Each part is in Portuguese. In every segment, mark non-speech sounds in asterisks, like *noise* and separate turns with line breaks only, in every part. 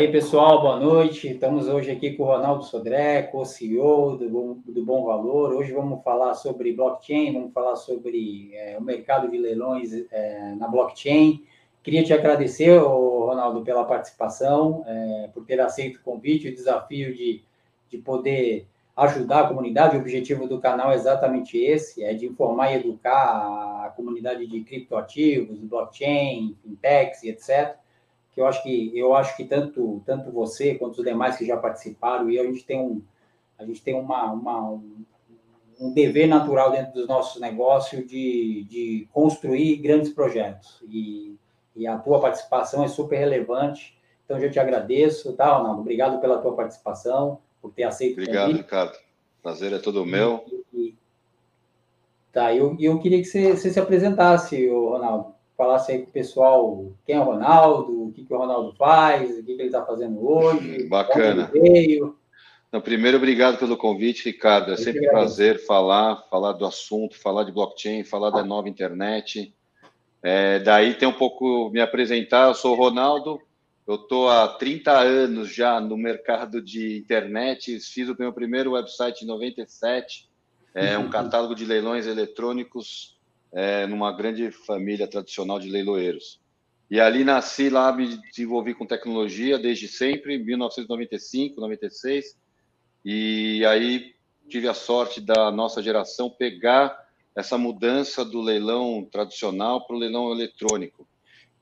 Aí, pessoal, boa noite. Estamos hoje aqui com o Ronaldo Sodré, co-CEO do, do Bom Valor. Hoje vamos falar sobre blockchain, vamos falar sobre é, o mercado de leilões é, na blockchain. Queria te agradecer, Ronaldo, pela participação, é, por ter aceito o convite, o desafio de, de poder ajudar a comunidade. O objetivo do canal é exatamente esse, é de informar e educar a comunidade de criptoativos, blockchain, fintechs e etc que eu acho que eu acho que tanto tanto você quanto os demais que já participaram e a gente tem um a gente tem uma, uma um, um dever natural dentro dos nossos negócios de, de construir grandes projetos. E, e a tua participação é super relevante. Então eu já te agradeço tá Ronaldo? Obrigado pela tua participação por ter aceito
obrigado Ricardo. Prazer é todo meu. e, e,
tá eu, eu queria que você, você se apresentasse Ronaldo falasse aí com o pessoal quem é o Ronaldo, o que, que o Ronaldo faz, o que, que ele está fazendo hoje.
Bacana. Veio. Então, primeiro, obrigado pelo convite, Ricardo. É sempre um prazer falar, falar do assunto, falar de blockchain, falar da nova internet. É, daí tem um pouco me apresentar. Eu sou o Ronaldo, eu estou há 30 anos já no mercado de internet. Fiz o meu primeiro website em 97, é um *laughs* catálogo de leilões eletrônicos é, numa grande família tradicional de leiloeiros. E ali nasci lá, me desenvolvi com tecnologia desde sempre, 1995, 96. E aí tive a sorte da nossa geração pegar essa mudança do leilão tradicional para o leilão eletrônico.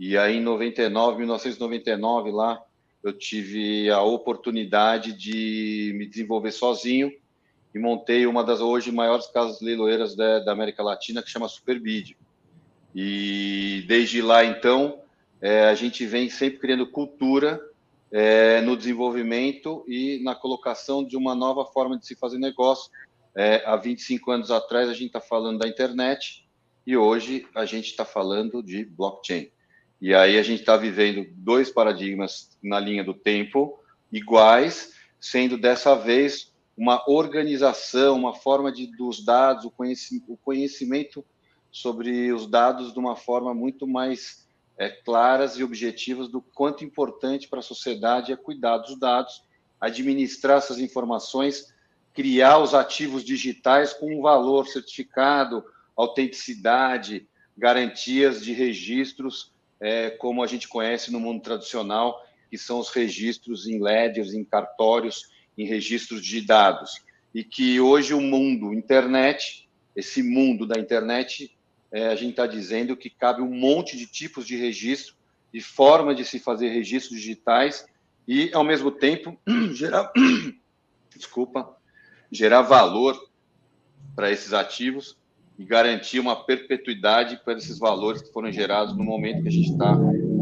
E aí em 99, 1999 lá, eu tive a oportunidade de me desenvolver sozinho e montei uma das hoje maiores casas leiloeiras da, da América Latina, que chama Superbid. E desde lá, então, é, a gente vem sempre criando cultura é, no desenvolvimento e na colocação de uma nova forma de se fazer negócio. É, há 25 anos atrás, a gente está falando da internet e hoje a gente está falando de blockchain. E aí a gente está vivendo dois paradigmas na linha do tempo iguais, sendo dessa vez uma organização, uma forma de dos dados, o, o conhecimento sobre os dados de uma forma muito mais é, claras e objetivas do quanto importante para a sociedade é cuidar dos dados, administrar essas informações, criar os ativos digitais com um valor certificado, autenticidade, garantias de registros, é, como a gente conhece no mundo tradicional, que são os registros em ledgers, em cartórios, em registros de dados. E que hoje o mundo, internet, esse mundo da internet, é, a gente está dizendo que cabe um monte de tipos de registro, de forma de se fazer registros digitais e, ao mesmo tempo, *clears throat* gerar, *clears throat* desculpa, gerar valor para esses ativos e garantir uma perpetuidade para esses valores que foram gerados no momento que a gente está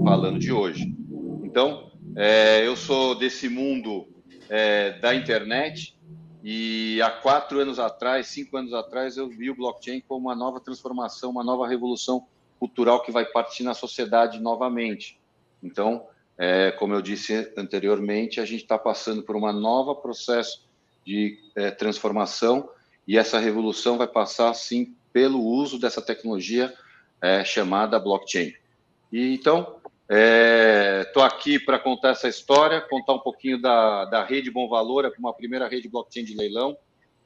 falando de hoje. Então, é, eu sou desse mundo é, da internet e há quatro anos atrás, cinco anos atrás, eu vi o blockchain como uma nova transformação, uma nova revolução cultural que vai partir na sociedade novamente. Então, é, como eu disse anteriormente, a gente está passando por um novo processo de é, transformação e essa revolução vai passar, sim, pelo uso dessa tecnologia é, chamada blockchain. E então, Estou é, aqui para contar essa história, contar um pouquinho da, da rede Bom Valor, é uma primeira rede blockchain de leilão.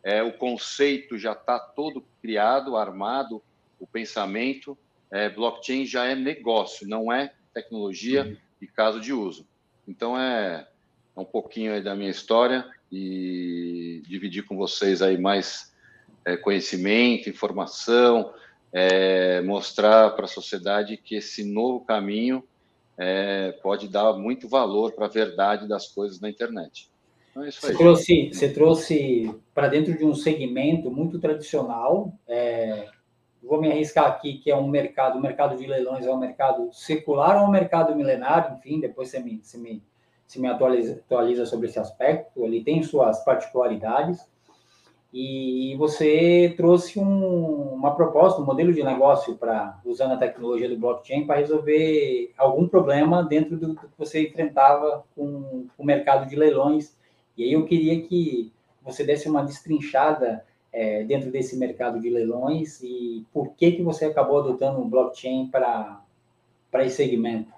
É, o conceito já está todo criado, armado, o pensamento. É, blockchain já é negócio, não é tecnologia uhum. e caso de uso. Então é, é um pouquinho da minha história e dividir com vocês aí mais é, conhecimento, informação, mostrar para a sociedade que esse novo caminho é, pode dar muito valor para a verdade das coisas na internet.
Então, é você, trouxe, você trouxe para dentro de um segmento muito tradicional. É, vou me arriscar aqui que é um mercado, o mercado de leilões é um mercado secular ou um mercado milenário, enfim, depois você me, você me, você me atualiza, atualiza sobre esse aspecto. Ele tem suas particularidades e você trouxe um, uma proposta, um modelo de negócio para usando a tecnologia do blockchain para resolver algum problema dentro do, que você enfrentava com o mercado de leilões. E aí eu queria que você desse uma destrinchada é, dentro desse mercado de leilões e por que que você acabou adotando o blockchain para para esse segmento.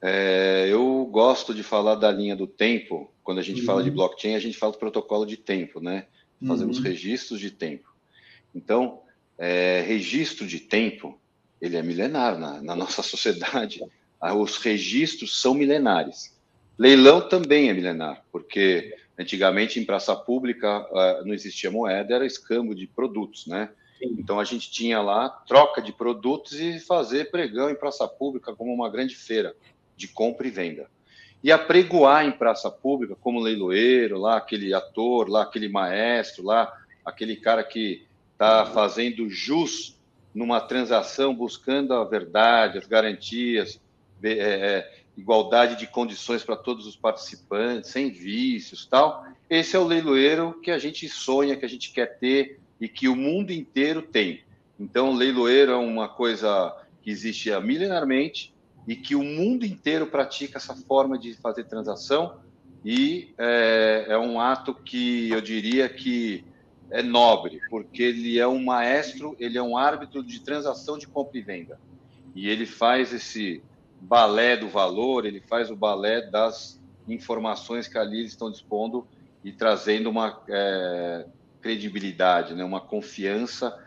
É, eu gosto de falar da linha do tempo. Quando a gente uhum. fala de uhum. blockchain, a gente fala do protocolo de tempo, né? Fazemos uhum. registros de tempo. Então, é, registro de tempo, ele é milenar na, na *laughs* nossa sociedade. Ah, os registros são milenares. Leilão também é milenar, porque antigamente em praça pública uh, não existia moeda, era escambo de produtos, né? Então a gente tinha lá troca de produtos e fazer pregão em praça pública como uma grande feira de compra e venda. E apregoar em praça pública, como leiloeiro, lá aquele ator, lá aquele maestro, lá aquele cara que está fazendo jus numa transação, buscando a verdade, as garantias, é, é, igualdade de condições para todos os participantes, sem vícios, tal. Esse é o leiloeiro que a gente sonha, que a gente quer ter e que o mundo inteiro tem. Então, leiloeiro é uma coisa que existe milenarmente, e que o mundo inteiro pratica essa forma de fazer transação e é, é, um ato que eu diria que é nobre, porque ele é um maestro, ele é um árbitro de transação de compra e venda. E ele faz esse balé do valor, ele faz o balé das informações que ali estão dispondo e trazendo uma é, credibilidade, né, uma confiança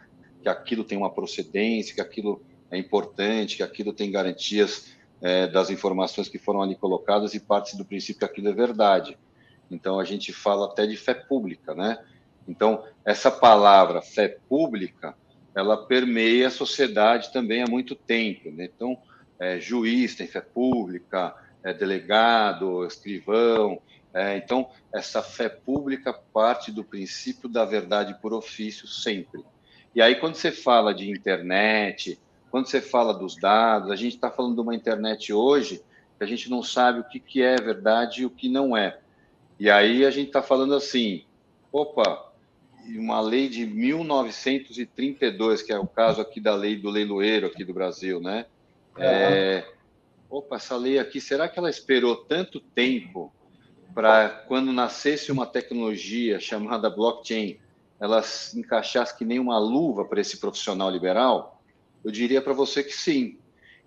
que aquilo tem uma procedência, que aquilo é importante, que aquilo tem garantias é, das informações que foram ali colocadas e parte do princípio que aquilo é verdade. Então, a gente fala até de fé pública, né? Então, essa palavra fé pública, ela permeia a sociedade também há muito tempo, né? Então, é, juiz tem fé pública, é, delegado, escrivão. É, então, essa fé pública parte do princípio da verdade por ofício sempre. E aí, quando você fala de internet, quando você fala dos dados, a gente está falando de uma internet hoje que a gente não sabe o que, que é verdade e o que não é. E aí a gente está falando assim, opa, uma lei de 1932, que é o caso aqui da lei do leiloeiro aqui do Brasil, né? É, opa, essa lei aqui, será que ela esperou tanto tempo para quando nascesse uma tecnologia chamada blockchain, ela se encaixasse que nem uma luva para esse profissional liberal? Eu diria para você que sim.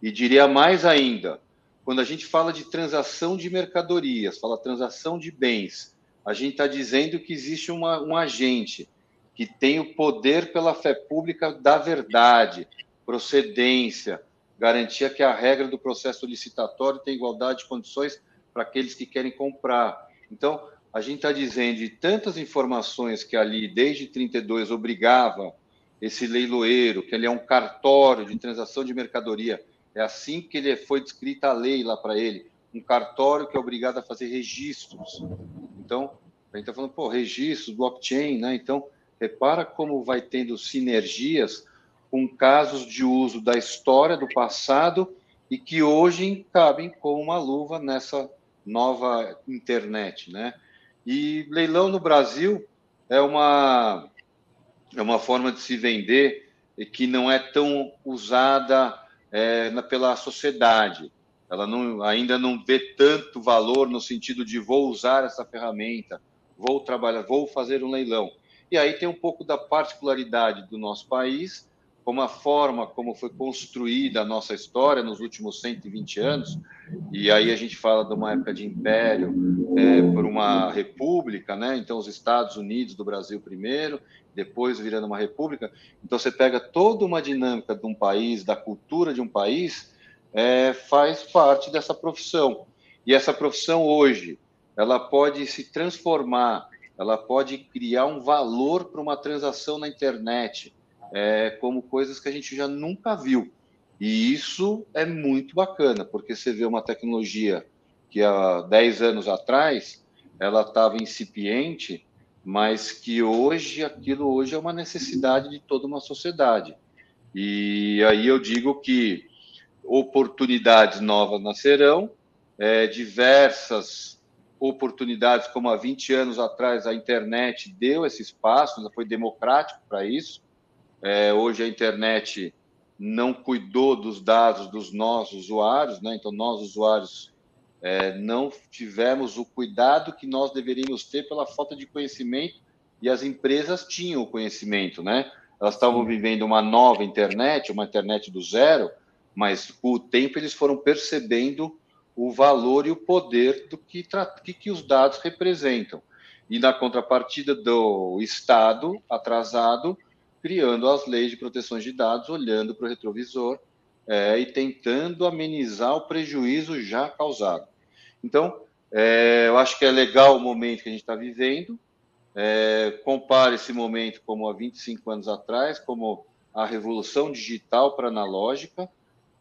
E diria mais ainda, quando a gente fala de transação de mercadorias, fala transação de bens, a gente está dizendo que existe uma, um agente que tem o poder pela fé pública da verdade, procedência, garantia que a regra do processo licitatório tem igualdade de condições para aqueles que querem comprar. Então, a gente está dizendo de tantas informações que ali, desde 32, obrigava esse leiloeiro, que ele é um cartório de transação de mercadoria. É assim que ele foi descrita a lei lá para ele, um cartório que é obrigado a fazer registros. Então, a gente está falando, pô, registros, blockchain, né? Então, repara como vai tendo sinergias com casos de uso da história do passado e que hoje cabem como uma luva nessa nova internet, né? E leilão no Brasil é uma é uma forma de se vender que não é tão usada é, pela sociedade. Ela não, ainda não vê tanto valor no sentido de vou usar essa ferramenta, vou trabalhar, vou fazer um leilão. E aí tem um pouco da particularidade do nosso país, como a forma como foi construída a nossa história nos últimos 120 anos, e aí a gente fala de uma época de império é, por uma república, né? Então, os Estados Unidos do Brasil primeiro, depois virando uma república. Então, você pega toda uma dinâmica de um país, da cultura de um país, é, faz parte dessa profissão. E essa profissão hoje, ela pode se transformar, ela pode criar um valor para uma transação na internet é, como coisas que a gente já nunca viu. E isso é muito bacana, porque você vê uma tecnologia que há 10 anos atrás ela estava incipiente, mas que hoje aquilo hoje é uma necessidade de toda uma sociedade. E aí eu digo que oportunidades novas nascerão, é, diversas oportunidades, como há 20 anos atrás a internet deu esse espaço, foi democrático para isso, é, hoje a internet não cuidou dos dados dos nossos usuários, né? então nós, usuários, é, não tivemos o cuidado que nós deveríamos ter pela falta de conhecimento e as empresas tinham o conhecimento, né? Elas estavam vivendo uma nova internet, uma internet do zero, mas com o tempo eles foram percebendo o valor e o poder do que, que, que os dados representam. E na contrapartida do Estado atrasado, criando as leis de proteção de dados, olhando para o retrovisor é, e tentando amenizar o prejuízo já causado. Então, é, eu acho que é legal o momento que a gente está vivendo. É, compare esse momento como há 25 anos atrás, como a revolução digital para analógica.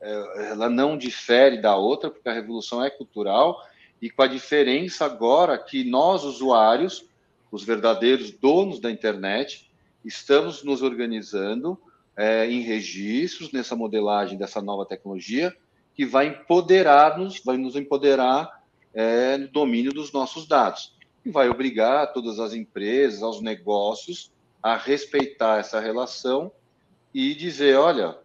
É, ela não difere da outra, porque a revolução é cultural, e com a diferença agora que nós, usuários, os verdadeiros donos da internet, estamos nos organizando é, em registros nessa modelagem dessa nova tecnologia que vai empoderar-nos, vai nos empoderar é, no domínio dos nossos dados. E vai obrigar todas as empresas, aos negócios a respeitar essa relação e dizer, olha,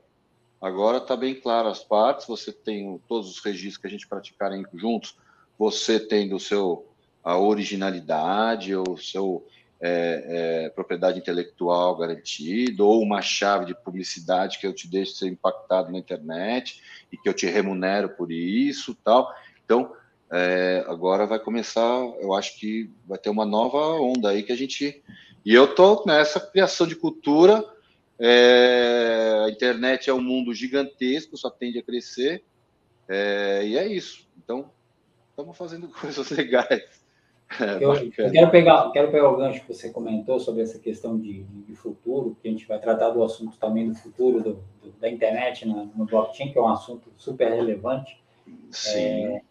agora está bem claro as partes, você tem todos os registros que a gente praticarem juntos, você tem do seu a originalidade, o seu é, é, propriedade intelectual garantida, ou uma chave de publicidade que eu te deixo ser impactado na internet e que eu te remunero por isso, tal. Então, é, agora vai começar, eu acho que vai ter uma nova onda aí que a gente. E eu tô nessa criação de cultura. É, a internet é um mundo gigantesco, só tende a crescer. É, e é isso. Então, estamos fazendo *laughs* coisas legais.
É, eu, eu, quero, pegar, quero pegar o gancho que você comentou sobre essa questão de, de futuro, que a gente vai tratar do assunto também do futuro do, do, da internet no, no, blockchain, que é um assunto super relevante. Sim. É,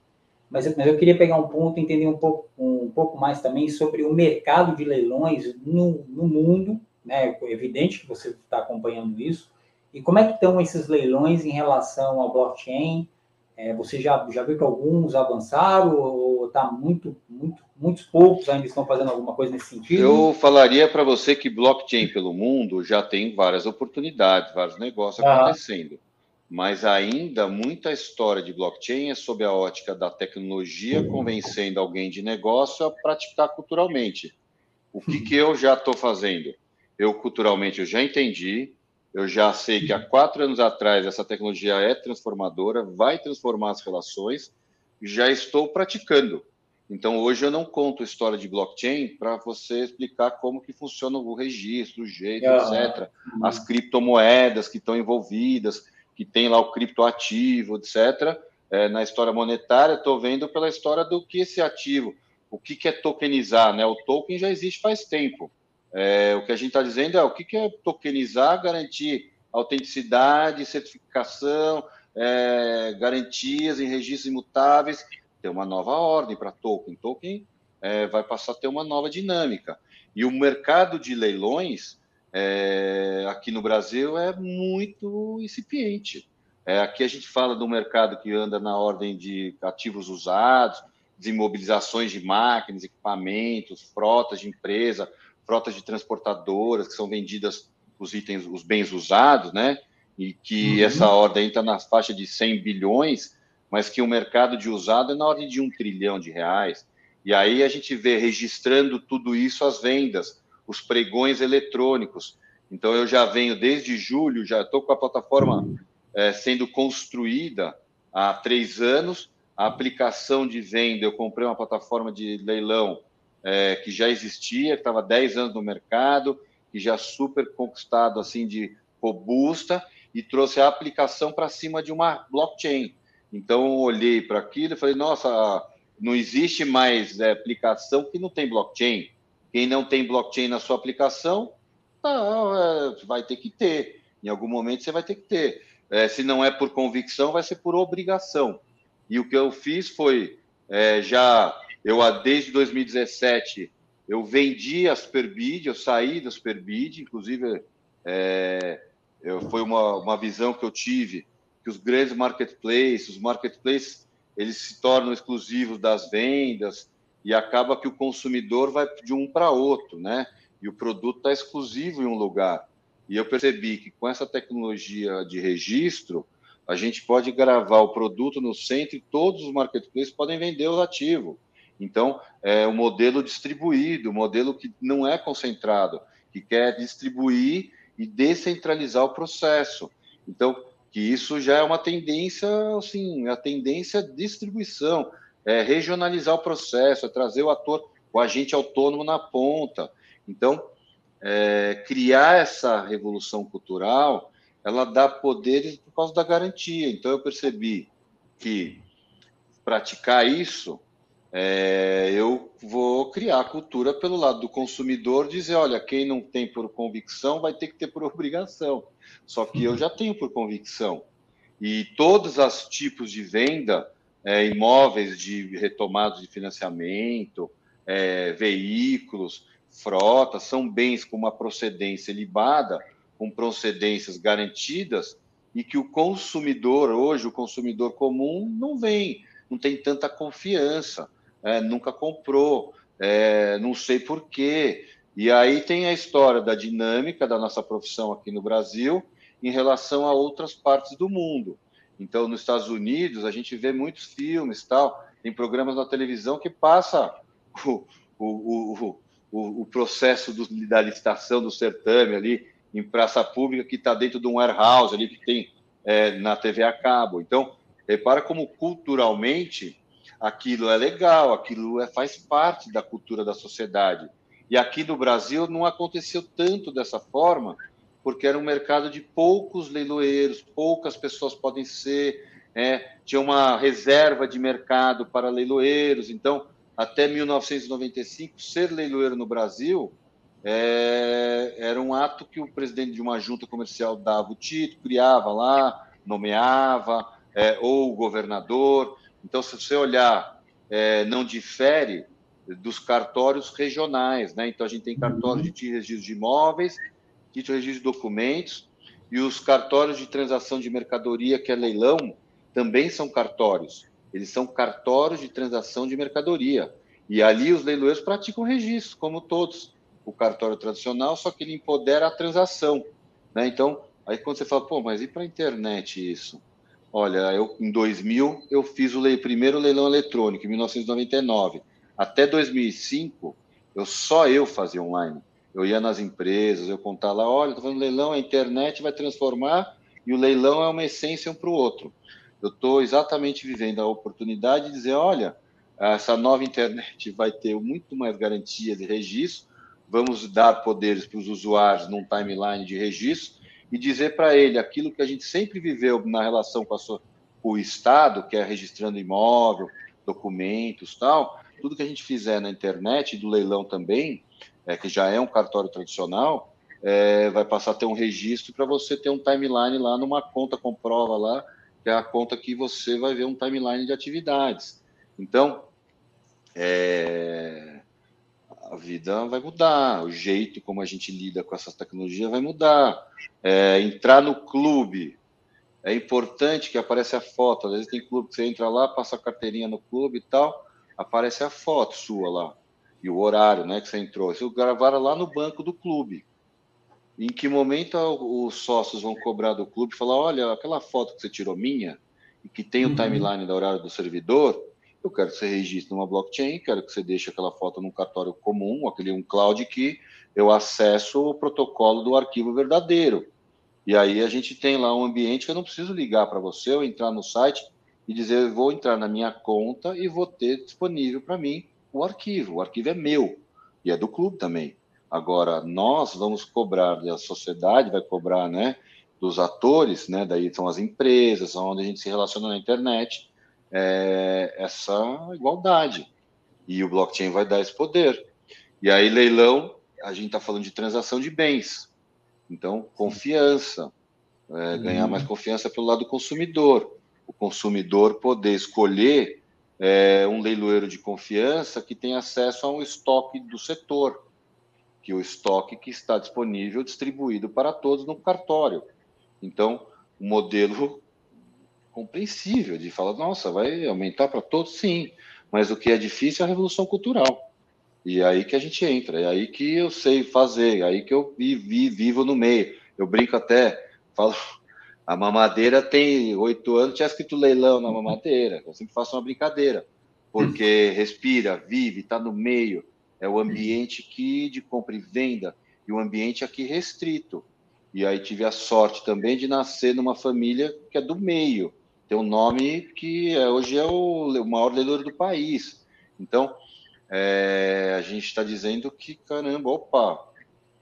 mas, mas eu queria pegar um ponto e entender um pouco, um pouco mais também sobre o mercado de leilões no, no mundo, né? É evidente que você está acompanhando isso. E como é que estão esses leilões em relação ao blockchain? É, você já, já viu que alguns avançaram ou está muito, muito, muitos poucos ainda estão fazendo alguma coisa nesse sentido?
Eu falaria para você que blockchain pelo mundo já tem várias oportunidades, vários negócios ah. acontecendo. Mas ainda muita história de blockchain é sob a ótica da tecnologia convencendo alguém de negócio a praticar culturalmente. O que, que eu já estou fazendo? Eu culturalmente eu já entendi, eu já sei que há quatro anos atrás essa tecnologia é transformadora, vai transformar as relações, já estou praticando. Então, hoje eu não conto história de blockchain para você explicar como que funciona o registro, o jeito, etc. As criptomoedas que estão envolvidas, que tem lá o criptoativo, etc. É, na história monetária, estou vendo pela história do que esse ativo, o que, que é tokenizar, né? O token já existe faz tempo. É, o que a gente está dizendo é o que, que é tokenizar, garantir autenticidade, certificação, é, garantias em registros imutáveis. Tem uma nova ordem para token. Token é, vai passar a ter uma nova dinâmica. E o mercado de leilões é, aqui no Brasil é muito incipiente. É, aqui a gente fala do mercado que anda na ordem de ativos usados, desimobilizações de máquinas, equipamentos, frotas de empresa, frotas de transportadoras que são vendidas os itens, os bens usados, né? E que uhum. essa ordem está na faixa de 100 bilhões, mas que o mercado de usado é na ordem de um trilhão de reais. E aí a gente vê registrando tudo isso as vendas, os pregões eletrônicos. Então eu já venho desde julho, já estou com a plataforma é, sendo construída há três anos. A aplicação de venda, eu comprei uma plataforma de leilão é, que já existia, que estava 10 anos no mercado, que já super conquistado assim de robusta e trouxe a aplicação para cima de uma blockchain. Então eu olhei para aquilo e falei, nossa, não existe mais é, aplicação que não tem blockchain. Quem não tem blockchain na sua aplicação, tá, é, vai ter que ter. Em algum momento você vai ter que ter. É, se não é por convicção, vai ser por obrigação. E o que eu fiz foi é, já eu, desde 2017, eu vendi a Superbid, eu saí da Superbid, inclusive é, eu, foi uma, uma visão que eu tive, que os grandes marketplaces, os marketplaces, eles se tornam exclusivos das vendas e acaba que o consumidor vai de um para outro, né? E o produto está exclusivo em um lugar. E eu percebi que com essa tecnologia de registro, a gente pode gravar o produto no centro e todos os marketplaces podem vender o ativo. Então, é um modelo distribuído, um modelo que não é concentrado, que quer distribuir e descentralizar o processo. Então, que isso já é uma tendência, assim, a tendência de distribuição, é regionalizar o processo, é trazer o ator, o agente autônomo na ponta. Então, é, criar essa revolução cultural, ela dá poderes por causa da garantia. Então, eu percebi que praticar isso, é, eu vou criar cultura pelo lado do consumidor, dizer, olha, quem não tem por convicção vai ter que ter por *laughs* obrigação. Só que eu já tenho por convicção. E todos os tipos de venda, é, imóveis de retomados de financiamento, é, veículos, frotas, são bens com uma procedência libada, com procedências garantidas, e que o consumidor, hoje, o consumidor comum, não vem, não tem tanta confiança, é, nunca comprou, é, não sei por quê. E aí tem a história da dinâmica da nossa profissão aqui no Brasil em relação a outras partes do mundo. Então, nos Estados Unidos, a gente vê muitos filmes, tal, tem programas na televisão que passa o, o, o, o, o processo do, da licitação do certame ali em praça pública que está dentro de um warehouse ali que tem é, na TV a cabo. Então, repara como culturalmente aquilo é legal, aquilo é, faz parte da cultura da sociedade. E aqui no Brasil não aconteceu tanto dessa forma, porque era um mercado de poucos leiloeiros, poucas pessoas podem ser, é, tinha uma reserva de mercado para leiloeiros. Então, até 1995, ser leiloeiro no Brasil é, era um ato que o presidente de uma junta comercial dava o título, criava lá, nomeava, é, ou o governador. Então, se você olhar, é, não difere dos cartórios regionais, né? Então, a gente tem cartórios de registro de imóveis, de registro de documentos, e os cartórios de transação de mercadoria, que é leilão, também são cartórios. Eles são cartórios de transação de mercadoria. E ali os leiloeiros praticam registro, como todos o cartório tradicional, só que ele empodera a transação. Né? Então, aí quando você fala, pô, mas e para a internet isso? Olha, eu em 2000 eu fiz o primeiro leilão eletrônico, em 1999. Até 2005, eu só eu fazia online. Eu ia nas empresas, eu contava lá, olha, estou fazendo leilão, a internet vai transformar e o leilão é uma essência um para o outro. Eu estou exatamente vivendo a oportunidade de dizer, olha, essa nova internet vai ter muito mais garantia de registro, vamos dar poderes para os usuários num timeline de registro e dizer para ele aquilo que a gente sempre viveu na relação com, com, o Estado, que é registrando imóvel, documentos, tal, tudo que a gente fizer na internet, do leilão também, é, que já é um cartório tradicional, é, vai passar a ter um registro para você ter um timeline lá numa conta com prova lá, que é a conta que você vai ver um timeline de atividades. Então, é, a vida vai mudar, o jeito como a gente lida com essas tecnologias vai mudar. É, entrar no clube, é importante que apareça a foto. Às vezes tem clube que você entra lá, passa a carteirinha no clube e tal, aparece a foto sua lá e o horário, né, que você entrou. Você gravaram lá no banco do clube. Em que momento os sócios vão cobrar do clube falar, olha, aquela foto que você tirou minha e que tem o uhum. timeline da horário do servidor, eu quero que você registre numa blockchain, quero que você deixe aquela foto num cartório comum, aquele um cloud que eu acesso o protocolo do arquivo verdadeiro. E aí a gente tem lá um ambiente que eu não preciso ligar para você ou entrar no site e dizer, vou entrar na minha conta e vou ter disponível para mim o arquivo. O arquivo é meu e é do clube também. Agora, nós vamos cobrar, a sociedade vai cobrar, né, dos atores, né, daí são as empresas, onde a gente se relaciona na internet, é, essa igualdade. E o blockchain vai dar esse poder. E aí, leilão, a gente está falando de transação de bens. Então, confiança. É, ganhar mais confiança pelo lado do consumidor. O consumidor poder escolher é, um leiloeiro de confiança que tem acesso a um estoque do setor, que é o estoque que está disponível, distribuído para todos no cartório. Então, o modelo compreensível de falar, nossa, vai aumentar para todos? Sim, mas o que é difícil é a revolução cultural. E é aí que a gente entra, é aí que eu sei fazer, é aí que eu vivi, vivo no meio. Eu brinco até, falo, a mamadeira tem oito anos, tinha escrito leilão na mamadeira. Eu sempre faço uma brincadeira, porque respira, vive, está no meio. É o ambiente que de compra e venda, e o ambiente aqui restrito. E aí tive a sorte também de nascer numa família que é do meio. Tem um nome que é, hoje é o, o maior leiloeiro do país. Então, é, a gente está dizendo que, caramba, opa,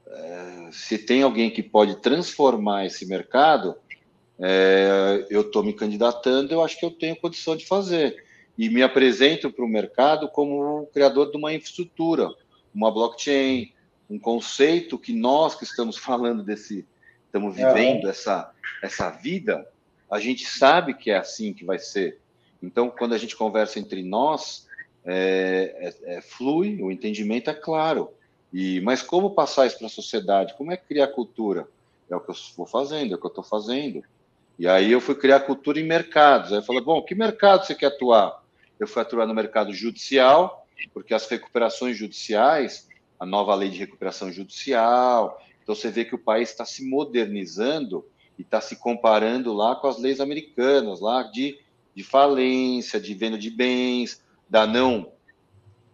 é, se tem alguém que pode transformar esse mercado, é, eu estou me candidatando, eu acho que eu tenho condição de fazer. E me apresento para o mercado como criador de uma infraestrutura, uma blockchain, um conceito que nós que estamos *laughs* falando desse, estamos vivendo é. essa, essa vida, a gente sabe que é assim que vai ser. Então, quando a gente conversa entre nós, é, é, é, flui, o entendimento é claro. E, mas como passar isso para a sociedade? Como é criar cultura? É o que eu vou fazendo, é o que eu estou fazendo. E aí eu fui criar cultura em mercados. Aí eu falei, bom, que mercado você quer atuar? Eu fui atuar no mercado judicial, porque as recuperações judiciais, a nova lei de recuperação judicial, então você vê que o país está se modernizando e está se comparando lá com as leis americanas, lá de, de falência, de venda de bens, da não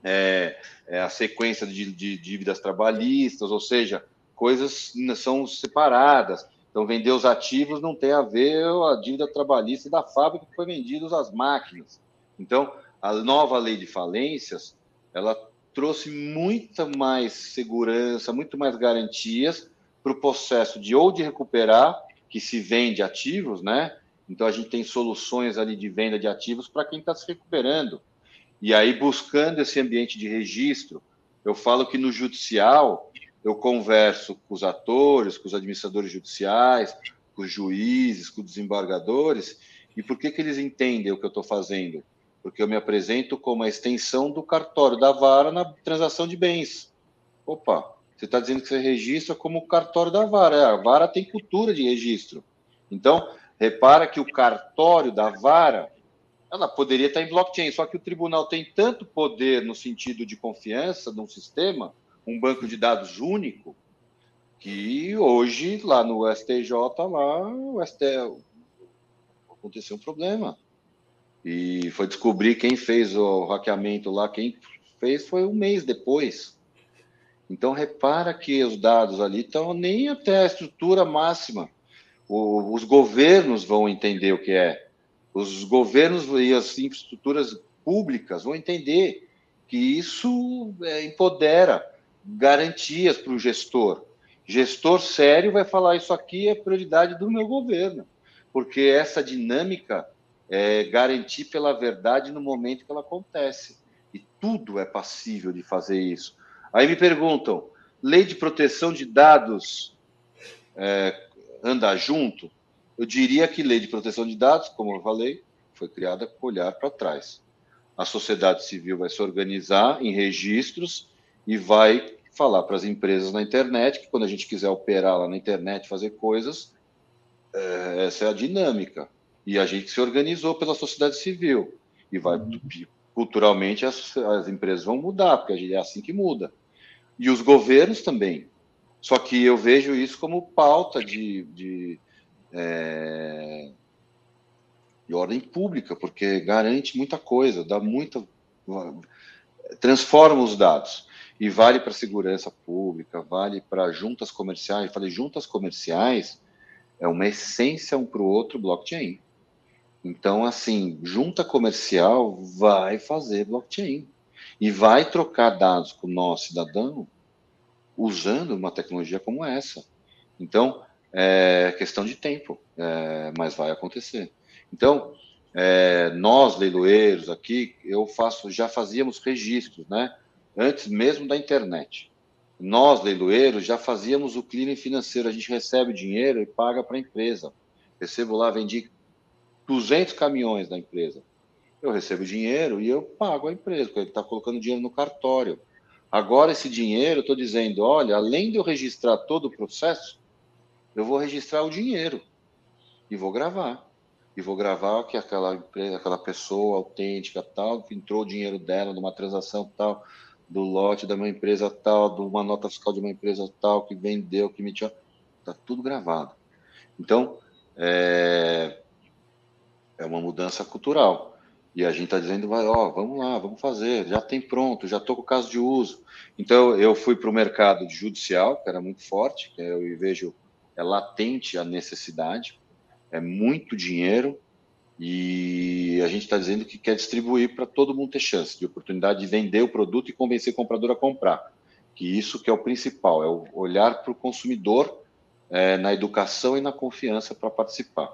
é, é a sequência de, de, dívidas trabalhistas, ou seja, coisas são separadas. Então, vender os ativos não tem a ver a dívida trabalhista da fábrica que foi vendida às máquinas. Então, a nova lei de falências, ela trouxe muita mais segurança, muito mais garantias para o processo de ou de recuperar, que se vende ativos, né? Então a gente tem soluções ali de venda de ativos para quem está se recuperando. E aí, buscando esse ambiente de registro, eu falo que no judicial eu converso com os atores, com os administradores judiciais, com os juízes, com os desembargadores, e por que, que eles entendem o que eu estou fazendo? Porque eu me apresento como a extensão do cartório da vara na transação de bens. Opa, você está dizendo que você registra como cartório da vara. É, a vara tem cultura de registro. Então, repara que o cartório da vara ela poderia estar em blockchain, só que o tribunal tem tanto poder no sentido de confiança num sistema, um banco de dados único, que hoje lá no STJ lá o STJ aconteceu um problema e foi descobrir quem fez o hackeamento lá, quem fez foi um mês depois. Então repara que os dados ali estão nem até a estrutura máxima. O, os governos vão entender o que é os governos e as infraestruturas públicas vão entender que isso é, empodera garantias para o gestor. Gestor sério vai falar: isso aqui é prioridade do meu governo, porque essa dinâmica é garantir pela verdade no momento que ela acontece. E tudo é passível de fazer isso. Aí me perguntam: lei de proteção de dados é, anda junto? Eu diria que lei de proteção de dados, como eu falei, foi criada com olhar para trás. A sociedade civil vai se organizar em registros e vai falar para as empresas na internet que quando a gente quiser operar lá na internet, fazer coisas, é, essa é a dinâmica. E a gente se organizou pela sociedade civil. E vai, uhum. culturalmente, as, as empresas vão mudar, porque é assim que muda. E os governos também. Só que eu vejo isso como pauta de, de é, de ordem pública, porque garante muita coisa, dá muita. transforma os dados. E vale para segurança pública, vale para juntas comerciais. Eu falei, juntas comerciais é uma essência um para o outro blockchain. Então, assim, junta comercial vai fazer blockchain e vai trocar dados com nosso cidadão usando uma tecnologia como essa. Então, é questão de tempo, é, mas vai acontecer. Então, é, nós leiloeiros aqui, eu faço, já fazíamos registros, né? Antes mesmo da internet. Nós leiloeiros já fazíamos o clearing financeiro. A gente recebe o dinheiro e paga para a empresa. Recebo lá, vendi 200 caminhões da empresa. Eu recebo dinheiro e eu pago a empresa, porque ele está colocando dinheiro no cartório. Agora, esse dinheiro, eu estou dizendo, olha, além de eu registrar todo o processo, eu vou registrar o dinheiro e vou gravar. E vou gravar que aquela empresa, aquela pessoa autêntica tal, que entrou o dinheiro dela numa transação tal, do lote da uma empresa tal, de uma nota fiscal de uma empresa tal, que vendeu, que emitiu. Está tudo gravado. Então, é, é uma mudança cultural. E a gente está dizendo, vai, ó, vamos lá, vamos fazer, já tem pronto, já estou com o caso de uso. Então, eu fui para o mercado judicial, que era muito forte, eu vejo é latente a necessidade, é muito dinheiro e a gente está dizendo que quer distribuir para todo mundo ter chance de oportunidade de vender o produto e convencer o comprador a comprar. Que isso que é o principal, é o olhar para o consumidor é, na educação e na confiança para participar.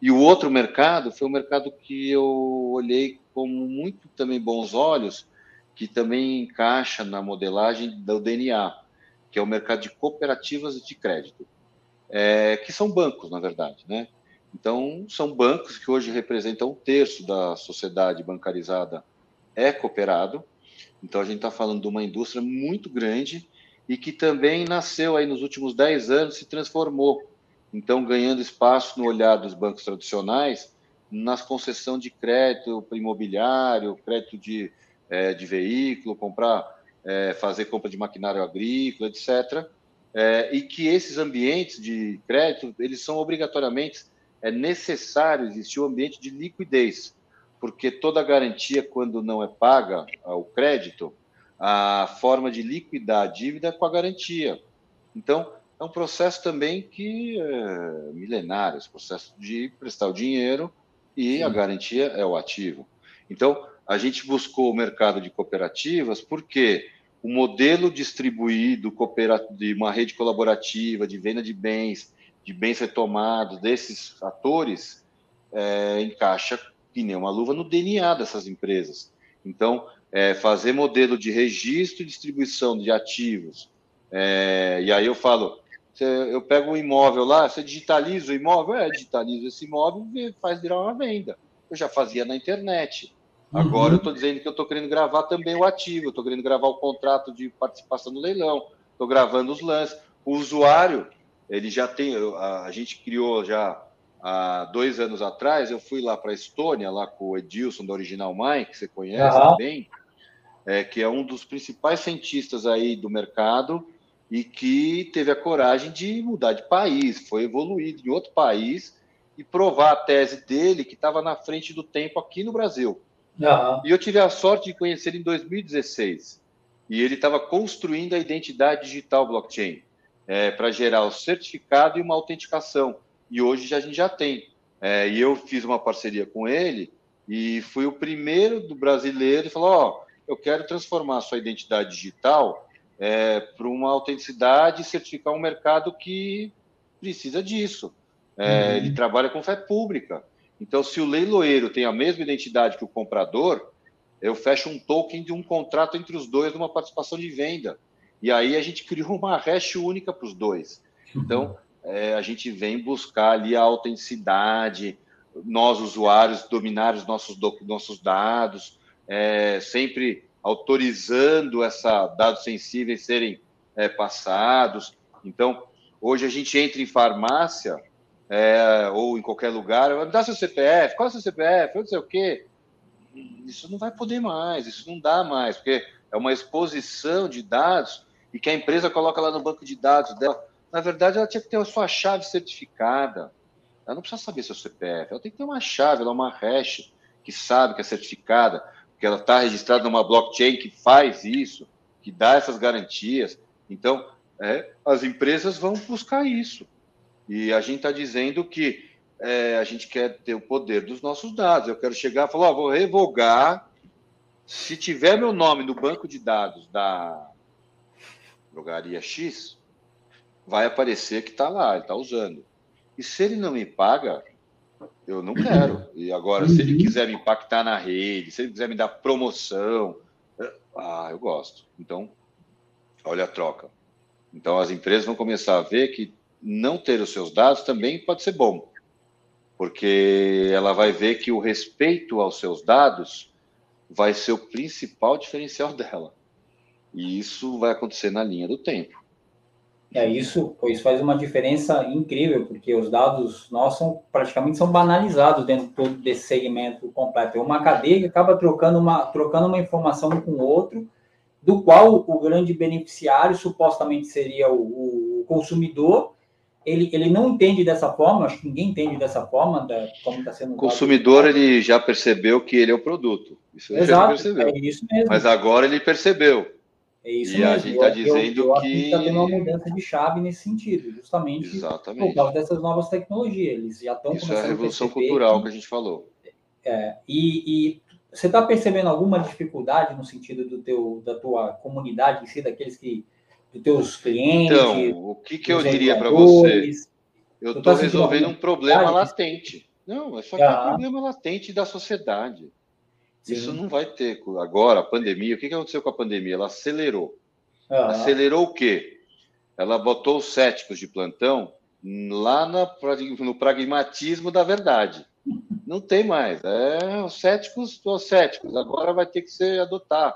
E o outro mercado foi um mercado que eu olhei com muito também bons olhos, que também encaixa na modelagem do DNA, que é o mercado de cooperativas de crédito, é, que são bancos, na verdade, né? Então, são bancos que hoje representam um terço da sociedade bancarizada é cooperado. Então, a gente está falando de uma indústria muito grande e que também nasceu aí nos últimos 10 anos, se transformou. Então, ganhando espaço no olhar dos bancos tradicionais, nas concessão de crédito imobiliário, crédito de, é, de veículo, comprar é, fazer compra de maquinário agrícola, etc. É, e que esses ambientes de crédito, eles são obrigatoriamente, é necessário existir um ambiente de liquidez, porque toda garantia, quando não é paga o crédito, a forma de liquidar a dívida é com a garantia. Então, é um processo também que é milenário, esse processo de prestar o dinheiro e Sim. a garantia é o ativo. Então, a gente buscou o mercado de cooperativas porque o modelo distribuído de uma rede colaborativa de venda de bens, de bens retomados, desses atores, é, encaixa que nem uma luva no DNA dessas empresas. Então, é, fazer modelo de registro e distribuição de ativos. É, e aí eu falo, eu pego um imóvel lá, você digitaliza o imóvel, é, digitaliza esse imóvel e faz virar uma venda. Eu já fazia na internet. Agora uhum. eu estou dizendo que eu estou querendo gravar também o ativo, estou querendo gravar o contrato de participação no leilão, estou gravando os lances. O usuário, ele já tem, a, a gente criou já há dois anos atrás, eu fui lá para a Estônia, lá com o Edilson da Original Mine, que você conhece uhum. bem, é, que é um dos principais cientistas aí do mercado e que teve a coragem de mudar de país, foi evoluído em outro país e provar a tese dele que estava na frente do tempo aqui no Brasil. Uhum. E eu tive a sorte de conhecer ele em 2016. E ele estava construindo a identidade digital blockchain é, para gerar o certificado e uma autenticação. E hoje já, a gente já tem. É, e eu fiz uma parceria com ele e fui o primeiro do brasileiro e falou: Ó, oh, eu quero transformar a sua identidade digital é, para uma autenticidade e certificar um mercado que precisa disso. É, uhum. Ele trabalha com fé pública. Então, se o leiloeiro tem a mesma identidade que o comprador, eu fecho um token de um contrato entre os dois numa participação de venda. E aí a gente criou uma hash única para os dois. Então, é, a gente vem buscar ali a autenticidade, nós, usuários, dominar os nossos, nossos dados, é, sempre autorizando essa dados sensíveis serem é, passados. Então, hoje a gente entra em farmácia é, ou em qualquer lugar, me dá seu CPF, qual é seu CPF, eu não sei o quê. Isso não vai poder mais, isso não dá mais, porque é uma exposição de dados e que a empresa coloca lá no banco de dados dela. Na verdade, ela tinha que ter a sua chave certificada. Ela não precisa saber seu CPF, ela tem que ter uma chave, é uma hash que sabe que é certificada, que ela está registrada numa blockchain que faz isso, que dá essas garantias. Então, é, as empresas vão buscar isso. E a gente está dizendo que é, a gente quer ter o poder dos nossos dados. Eu quero chegar e falar, oh, vou revogar. Se tiver meu nome no banco de dados da drogaria X, vai aparecer que está lá, ele está usando. E se ele não me paga, eu não quero. E agora, se ele uhum. quiser me impactar na rede, se ele quiser me dar promoção, ah, eu gosto. Então, olha a troca. Então, as empresas vão começar a ver que não ter os seus dados também pode ser bom, porque ela vai ver que o respeito aos seus dados vai ser o principal diferencial *laughs* dela. E isso vai acontecer na linha do tempo.
É isso, pois faz uma diferença incrível, porque os dados nossos são, praticamente são banalizados dentro desse segmento completo. É uma cadeia que acaba trocando uma, trocando uma informação com o outro, do qual o grande beneficiário supostamente seria o, o consumidor, ele, ele não entende dessa forma, acho que ninguém entende dessa forma, da, como está sendo.
O consumidor ele já percebeu que ele é o produto. Isso ele Exato, já percebeu. É isso mesmo. Mas agora ele percebeu.
É isso
e
mesmo.
a gente está dizendo
eu, eu
que.
está tendo uma mudança de chave nesse sentido, justamente
Exatamente.
por causa dessas novas tecnologias. Eles já estão
Isso é a revolução cultural que... que a gente falou.
É, e, e você está percebendo alguma dificuldade no sentido do teu, da tua comunidade em si, daqueles que dos teus clientes?
Então, o que, que eu diria para você? Eu estou tá resolvendo um problema latente. Não, é só que é um problema latente da sociedade. Sim. Isso não vai ter. Agora, a pandemia, o que aconteceu com a pandemia? Ela acelerou. Acelerou o quê? Ela botou os céticos de plantão lá na, no pragmatismo da verdade. Não tem mais. É os céticos, os céticos. Agora vai ter que ser adotar.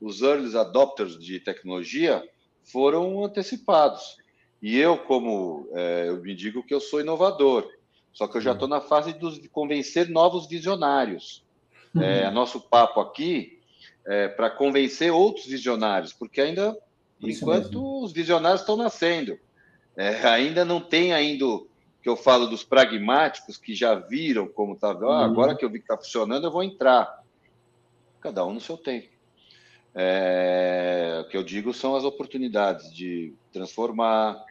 Os early adopters de tecnologia foram antecipados. E eu, como é, eu me digo que eu sou inovador, só que eu já estou na fase de convencer novos visionários. Uhum. É, nosso papo aqui é para convencer outros visionários, porque ainda, Isso enquanto mesmo. os visionários estão nascendo, é, ainda não tem ainda que eu falo dos pragmáticos que já viram como está. Ah, agora que eu vi que está funcionando, eu vou entrar. Cada um no seu tempo. É, o que eu digo são as oportunidades de transformar,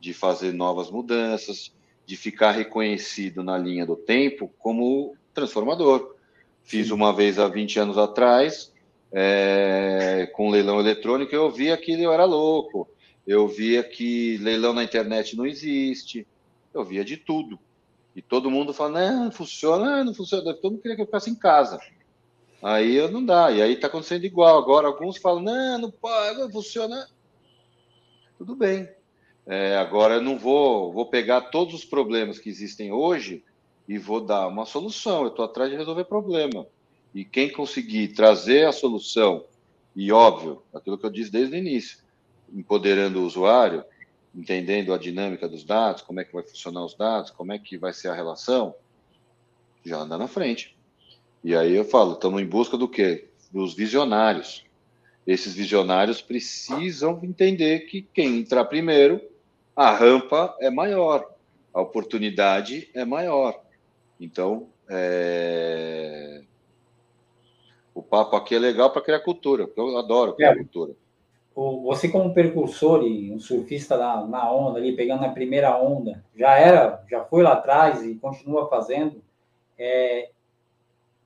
de fazer novas mudanças, de ficar reconhecido na linha do tempo como transformador. Fiz uma vez há 20 anos atrás, é, com leilão eletrônico, eu via que eu era louco. Eu via que leilão na internet não existe. Eu via de tudo. E todo mundo falando, não, funciona, não funciona. Todo mundo queria que eu ficasse em casa. Aí não dá. E aí está acontecendo igual. Agora alguns falam, não, não pode, não funciona. Tudo bem. É, agora eu não vou, vou pegar todos os problemas que existem hoje e vou dar uma solução. Eu estou atrás de resolver problema. E quem conseguir trazer a solução, e óbvio, aquilo que eu disse desde o início, empoderando o usuário, entendendo a dinâmica dos dados, como é que vai funcionar os dados, como é que vai ser a relação, já anda na frente. E aí eu falo, estamos em busca do quê? Dos visionários. Esses visionários precisam entender que quem entrar primeiro, a rampa é maior, a oportunidade é maior. Então, é... o papo aqui é legal para criar cultura, porque eu adoro criar é. cultura.
Você como percursor e um surfista na, na onda ali, pegando a primeira onda, já era, já foi lá atrás e continua fazendo. É...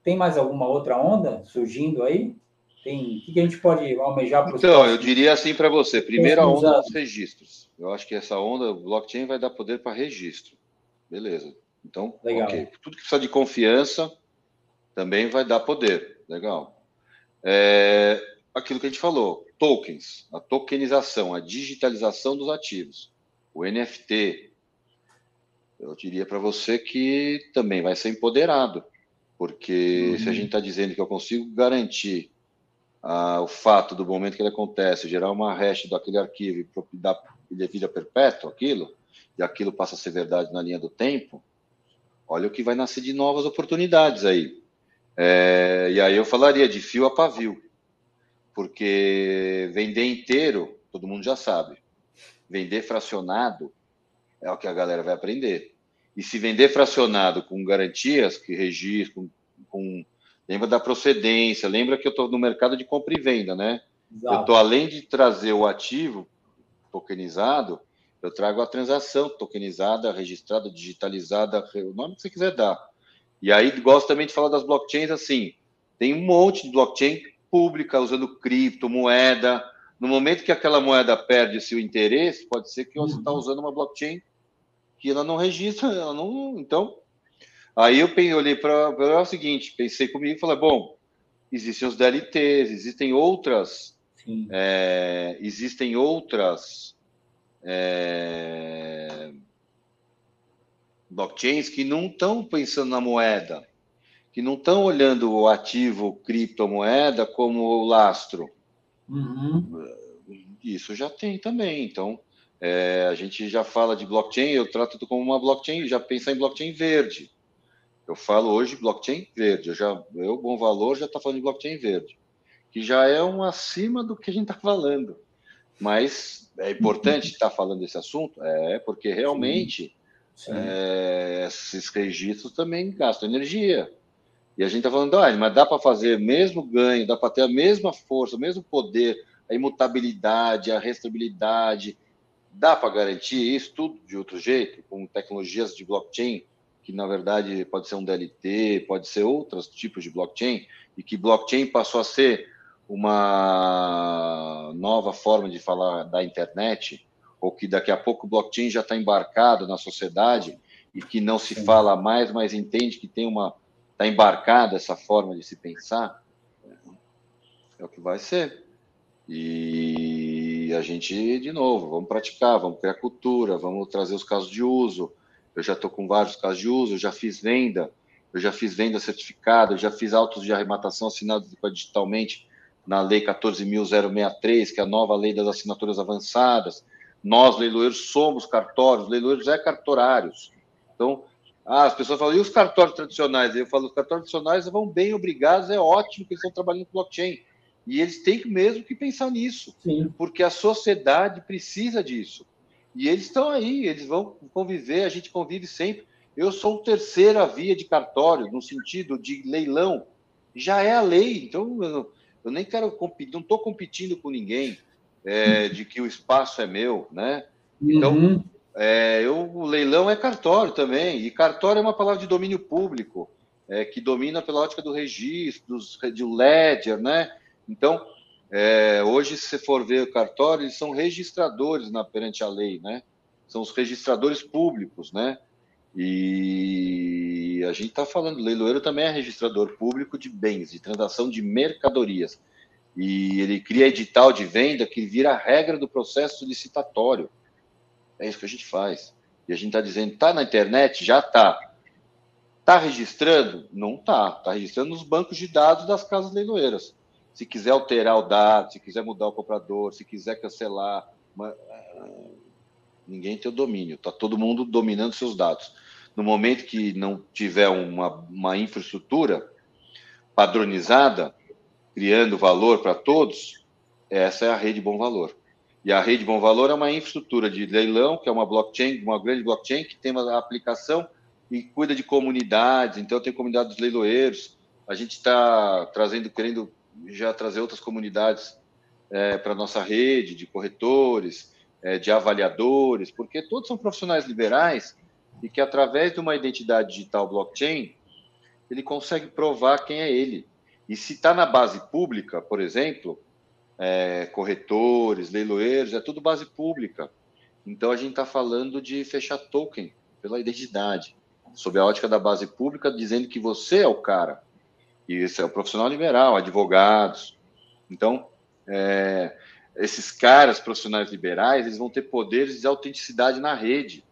Tem mais alguma outra onda surgindo aí? Tem, o que a gente pode almejar
para Então, eu diria assim para você: primeira onda dos registros. Eu acho que essa onda, o blockchain vai dar poder para registro. Beleza. Então, Legal. ok. Tudo que precisa de confiança também vai dar poder. Legal. É, aquilo que a gente falou, tokens, a tokenização, a digitalização dos ativos, o NFT. Eu diria para você que também vai ser empoderado, porque uhum. se a gente está dizendo que eu consigo garantir ah, o fato do momento que ele acontece, gerar uma hash daquele arquivo e dar vida perpétua aquilo, e aquilo passa a ser verdade na linha do tempo, olha o que vai nascer de novas oportunidades aí. É, e aí eu falaria de fio a pavio, porque vender inteiro, todo mundo já sabe. Vender fracionado é o que a galera vai aprender. E se vender fracionado com garantias, que registro, com, com lembra da procedência, lembra que eu estou no mercado de compra e venda, né? Exato. Eu estou além de trazer o ativo tokenizado, eu trago a transação tokenizada, registrada, digitalizada, o nome que você quiser dar. E aí gosto também de falar das blockchains assim. Tem um monte de blockchain pública usando criptomoeda. No momento que aquela moeda perde seu interesse, pode ser que você está uhum. usando uma blockchain que ela não registra, ela não. Então, aí eu olhei para o seguinte, pensei comigo e falei, bom, existem os DLTs, existem outras, é, existem outras é, blockchains que não estão pensando na moeda, que não estão olhando o ativo criptomoeda como o lastro. Uhum. Isso já tem também. Então, é, a gente já fala de blockchain, eu trato como uma blockchain, já pensa em blockchain verde. Eu falo hoje blockchain verde. Eu, já, eu Bom Valor, já está falando de blockchain verde, que já é um acima do que a gente está falando. Mas é importante estar tá falando desse assunto? É, porque realmente Sim. Sim. É, esses registros também gastam energia. E a gente está falando, ah, mas dá para fazer mesmo ganho, dá para ter a mesma força, o mesmo poder, a imutabilidade, a restabilidade. Dá para garantir isso tudo de outro jeito, com tecnologias de blockchain, que na verdade pode ser um DLT, pode ser outros tipos de blockchain, e que blockchain passou a ser uma nova forma de falar da internet, ou que daqui a pouco o blockchain já está embarcado na sociedade e que não se fala mais, mas entende que tem uma está embarcada essa forma de se pensar, é o que vai ser. E a gente, de novo, vamos praticar, vamos criar cultura, vamos trazer os casos de uso. Eu já estou com vários casos de uso, eu já fiz venda, eu já fiz venda certificada, eu já fiz autos de arrematação assinados digitalmente na Lei 14.063, que é a nova lei das assinaturas avançadas. Nós, leiloeiros, somos cartórios, leiloeiros é cartorários. Então, ah, as pessoas falam, e os cartórios tradicionais? Eu falo, os cartórios tradicionais vão bem obrigados, é ótimo que eles estão trabalhando com blockchain. E eles têm mesmo que pensar nisso, Sim. porque a sociedade precisa disso. E eles estão aí, eles vão conviver, a gente convive sempre. Eu sou terceira via de cartório, no sentido de leilão. Já é a lei, então eu, nem quero competir, não estou competindo com ninguém é, de que o espaço é meu, né? Então, uhum. é, eu, o leilão é cartório também, e cartório é uma palavra de domínio público, é, que domina pela ótica do registro, dos, do ledger, né? Então, é, hoje, se você for ver o cartório, eles são registradores na, perante a lei, né? São os registradores públicos, né? E a gente está falando, leiloeiro também é registrador público de bens, de transação de mercadorias. E ele cria edital de venda que vira a regra do processo licitatório. É isso que a gente faz. E a gente está dizendo, está na internet? Já está. Está registrando? Não está. Está registrando nos bancos de dados das casas leiloeiras. Se quiser alterar o dado, se quiser mudar o comprador, se quiser cancelar, uma... ninguém tem o domínio. Está todo mundo dominando seus dados. No momento que não tiver uma, uma infraestrutura padronizada, criando valor para todos, essa é a rede Bom Valor. E a rede Bom Valor é uma infraestrutura de leilão, que é uma blockchain, uma grande blockchain que tem uma aplicação e cuida de comunidades. Então, tem comunidade dos leiloeiros. A gente está trazendo, querendo já trazer outras comunidades é, para nossa rede de corretores, é, de avaliadores, porque todos são profissionais liberais e que, através de uma identidade digital blockchain, ele consegue provar quem é ele. E se está na base pública, por exemplo, é, corretores, leiloeiros, é tudo base pública. Então a gente está falando de fechar token pela identidade, sob a ótica da base pública, dizendo que você é o cara. E esse é o profissional liberal, advogados. Então, é, esses caras profissionais liberais, eles vão ter poderes de autenticidade na rede.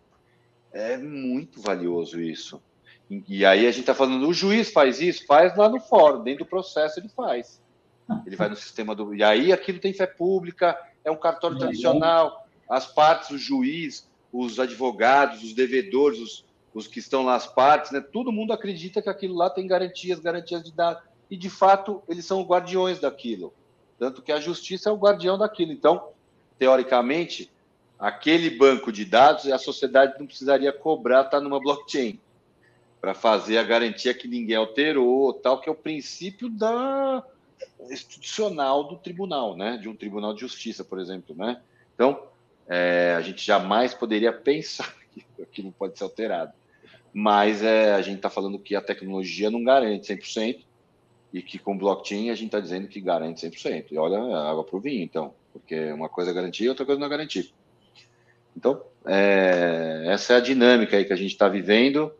É muito valioso isso. E aí a gente está falando, o juiz faz isso, faz lá no fórum, dentro do processo ele faz. Ele vai no *laughs* sistema do. E aí aquilo tem fé pública, é um cartório tradicional, as partes, o juiz, os advogados, os devedores, os, os que estão lá, as partes, né? Todo mundo acredita que aquilo lá tem garantias, garantias de dados. E de fato, eles são guardiões daquilo. Tanto que a justiça é o guardião daquilo. Então, teoricamente, aquele banco de dados, a sociedade não precisaria cobrar, está numa blockchain, para fazer a garantia que ninguém alterou, tal, que é o princípio da institucional do tribunal, né? De um tribunal de justiça, por exemplo, né? Então, é, a gente jamais poderia *laughs* pensar que aquilo pode ser alterado. Mas é, a gente está falando que a tecnologia não garante 100%, e que com blockchain a gente está dizendo que garante 100%. E olha, água para o vinho, então, porque uma coisa é garantir e outra coisa não é garantir. Então, é, essa é a dinâmica aí que a gente está vivendo.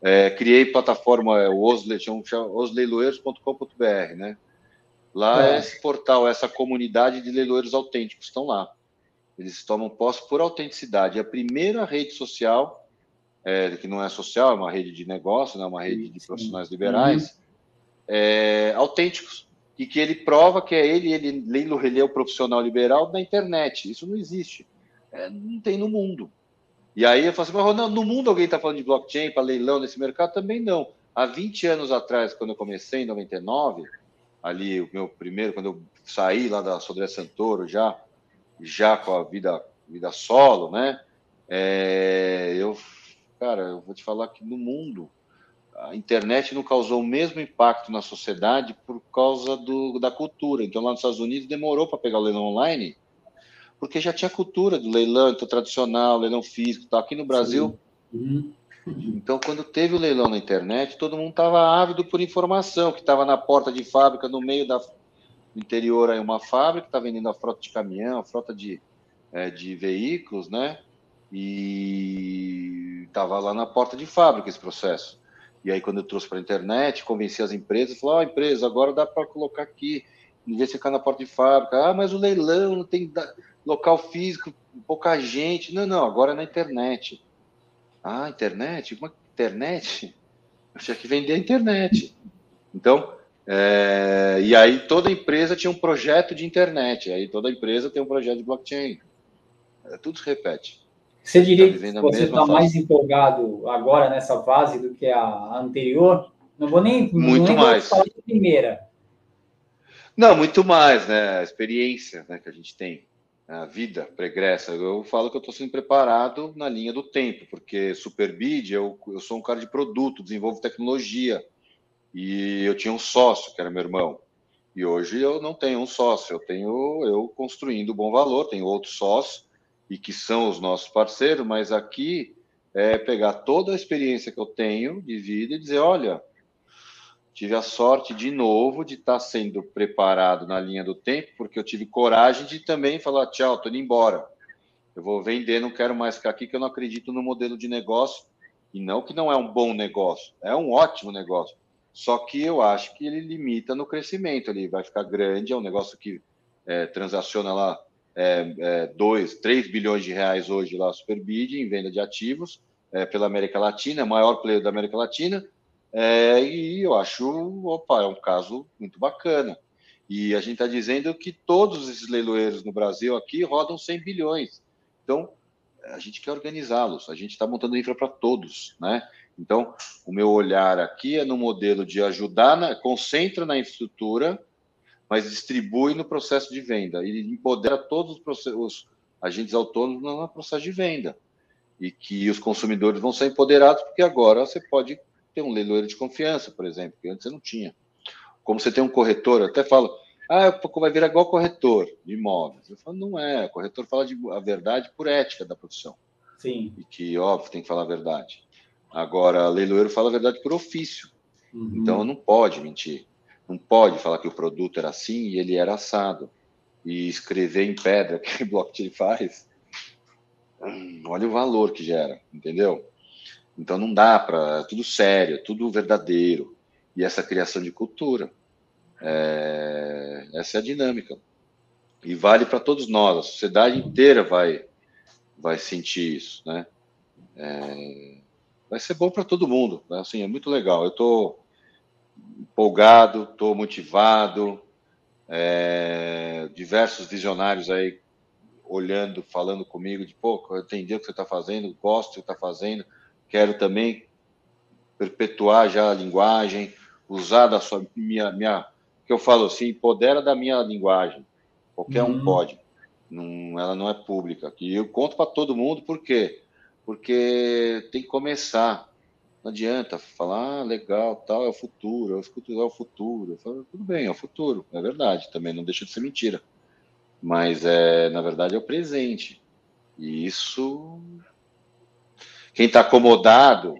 É, criei plataforma, é, o osleiloeiros.com.br, né? Lá é. é esse portal, essa comunidade de leiloeiros autênticos estão lá. Eles tomam posse por autenticidade. É a primeira rede social, é, que não é social, é uma rede de negócio, né, uma rede de profissionais liberais, uhum. é, autênticos. E que ele prova que é ele, ele, ele é o profissional liberal da internet. Isso não existe. É, não tem no mundo. E aí eu falo assim, mas no mundo alguém está falando de blockchain para leilão nesse mercado? Também não. Há 20 anos atrás, quando eu comecei, em 99, ali o meu primeiro, quando eu saí lá da Sodré Santoro, já, já com a vida, vida solo, né? É, eu, cara, eu vou te falar que no mundo a internet não causou o mesmo impacto na sociedade por causa do, da cultura. Então, lá nos Estados Unidos demorou para pegar o leilão online, porque já tinha cultura do leilão então, tradicional, leilão físico. Tá? Aqui no Brasil, uhum. então, quando teve o leilão na internet, todo mundo estava ávido por informação, que estava na porta de fábrica, no meio da interior, aí uma fábrica, está vendendo a frota de caminhão, a frota de, é, de veículos, né? E estava lá na porta de fábrica esse processo. E aí, quando eu trouxe para a internet, convenci as empresas, falou: Ó, oh, empresa, agora dá para colocar aqui, em vez de ficar na porta de fábrica. Ah, mas o leilão não tem local físico, pouca gente. Não, não, agora é na internet. Ah, internet? Uma internet? Eu tinha que vender a internet. Então, é, e aí toda empresa tinha um projeto de internet, aí toda empresa tem um projeto de blockchain. É, tudo se repete.
Você diria tá que você está mais empolgado agora nessa fase do que a anterior? Não vou nem
muito nem mais
falar de primeira.
Não, muito mais, né? A experiência né, que a gente tem, a vida pregressa. Eu falo que eu estou sendo preparado na linha do tempo, porque Superbid, eu, eu sou um cara de produto, desenvolvo tecnologia. E eu tinha um sócio, que era meu irmão. E hoje eu não tenho um sócio, eu tenho eu construindo bom valor, tenho outros sócios e que são os nossos parceiros, mas aqui é pegar toda a experiência que eu tenho de vida e dizer, olha, tive a sorte de novo de estar sendo preparado na linha do tempo, porque eu tive coragem de também falar, tchau, estou indo embora. Eu vou vender, não quero mais ficar aqui, que eu não acredito no modelo de negócio. E não que não é um bom negócio, é um ótimo negócio. Só que eu acho que ele limita no crescimento, ele vai ficar grande, é um negócio que é, transaciona lá é, 2, é, 3 bilhões de reais hoje lá, Superbid, em venda de ativos é, pela América Latina, maior player da América Latina, é, e eu acho, opa, é um caso muito bacana. E a gente está dizendo que todos esses leiloeiros no Brasil aqui rodam 100 bilhões. Então, a gente quer organizá-los, a gente está montando infra para todos, né? Então, o meu olhar aqui é no modelo de ajudar, na, concentra na infraestrutura, mas distribui no processo de venda e empodera todos os, os agentes autônomos no processo de venda. E que os consumidores vão ser empoderados, porque agora você pode ter um leiloeiro de confiança, por exemplo, que antes você não tinha. Como você tem um corretor, eu até falo, ah, vai virar igual corretor de imóveis. Eu falo, não é, o corretor fala de, a verdade por ética da profissão.
Sim.
E que, óbvio, tem que falar a verdade. Agora, leiloeiro fala a verdade por ofício. Uhum. Então, não pode mentir. Não pode falar que o produto era assim e ele era assado. E escrever em pedra *laughs* que o blockchain faz, hum, olha o valor que gera, entendeu? Então não dá para. É tudo sério, é tudo verdadeiro. E essa criação de cultura. É, essa é a dinâmica. E vale para todos nós, a sociedade inteira vai, vai sentir isso, né? É, vai ser bom para todo mundo, né? assim, é muito legal. Eu estou empolgado, estou motivado. É, diversos visionários aí olhando, falando comigo de pô, eu entendi o que você está fazendo, gosto do que está fazendo, quero também perpetuar já a linguagem, usar da sua minha minha que eu falo assim, empodera da minha linguagem. Qualquer uhum. um pode. Não, ela não é pública. E eu conto para todo mundo por quê? Porque tem que começar. Não adianta falar, ah, legal, tal, é o futuro, é o futuro, é o futuro. Falo, Tudo bem, é o futuro, é verdade, também não deixa de ser mentira. Mas, é, na verdade, é o presente. E isso. Quem está acomodado,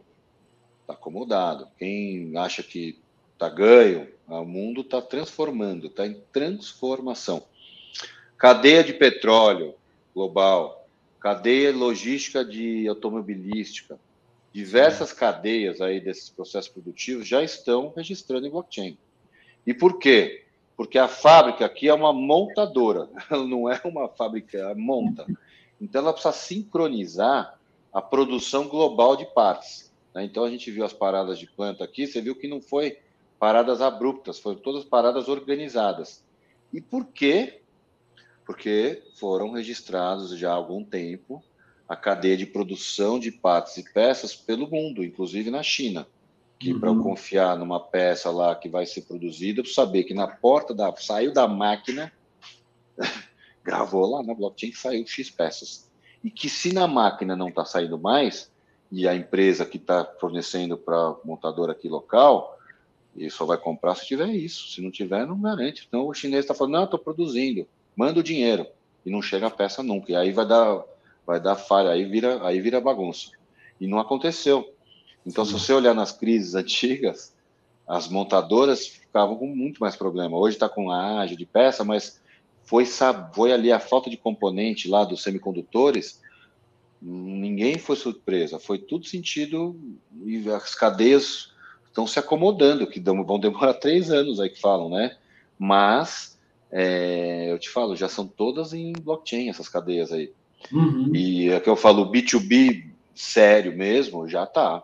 está acomodado. Quem acha que está ganho, o mundo está transformando, está em transformação. Cadeia de petróleo global, cadeia logística de automobilística, diversas cadeias aí desses processos produtivos já estão registrando em blockchain. E por quê? Porque a fábrica aqui é uma montadora, *laughs* ela não é uma fábrica, ela monta. Então ela precisa sincronizar a produção global de partes. Né? Então a gente viu as paradas de planta aqui, você viu que não foi paradas abruptas, foram todas paradas organizadas. E por quê? Porque foram registrados já há algum tempo a cadeia de produção de partes e peças pelo mundo, inclusive na China. Que uhum. para eu confiar numa peça lá que vai ser produzida, eu saber que na porta da saiu da máquina, *laughs* gravou lá na blockchain que saiu X peças. E que se na máquina não está saindo mais, e a empresa que está fornecendo para a montadora aqui local, e só vai comprar se tiver isso. Se não tiver, não garante. Então o chinês está falando, não, estou produzindo, manda o dinheiro. E não chega a peça nunca. E aí vai dar, vai dar falha, aí vira, aí vira bagunça. E não aconteceu. Então, Sim. se você olhar nas crises antigas, as montadoras ficavam com muito mais problema. Hoje está com a ágio de peça, mas foi, foi ali a falta de componente lá dos semicondutores, ninguém foi surpresa, foi tudo sentido e as cadeias estão se acomodando, que vão demorar *laughs* três anos aí que falam, né? Mas é, eu te falo, já são todas em blockchain essas cadeias aí. Uhum. E é que eu falo, B2B sério mesmo, já tá.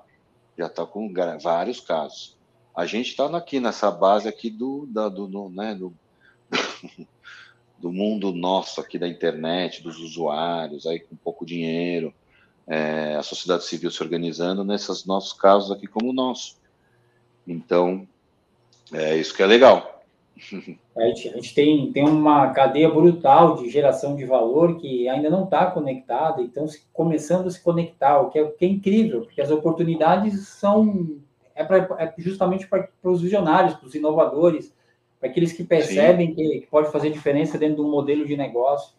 Já tá com vários casos. A gente está aqui nessa base aqui do, da, do, do, né, do, *laughs* do mundo nosso aqui da internet, dos usuários, aí com pouco dinheiro, é, a sociedade civil se organizando nesses nossos casos aqui como o nosso. Então, é isso que é legal.
A gente, a gente, tem, tem uma cadeia brutal de geração de valor que ainda não está conectada, então se, começando a se conectar, o que é, o que é incrível, porque as oportunidades são é, pra, é justamente para os visionários, para os inovadores, para aqueles que percebem que, que, pode fazer diferença dentro de um modelo de negócio.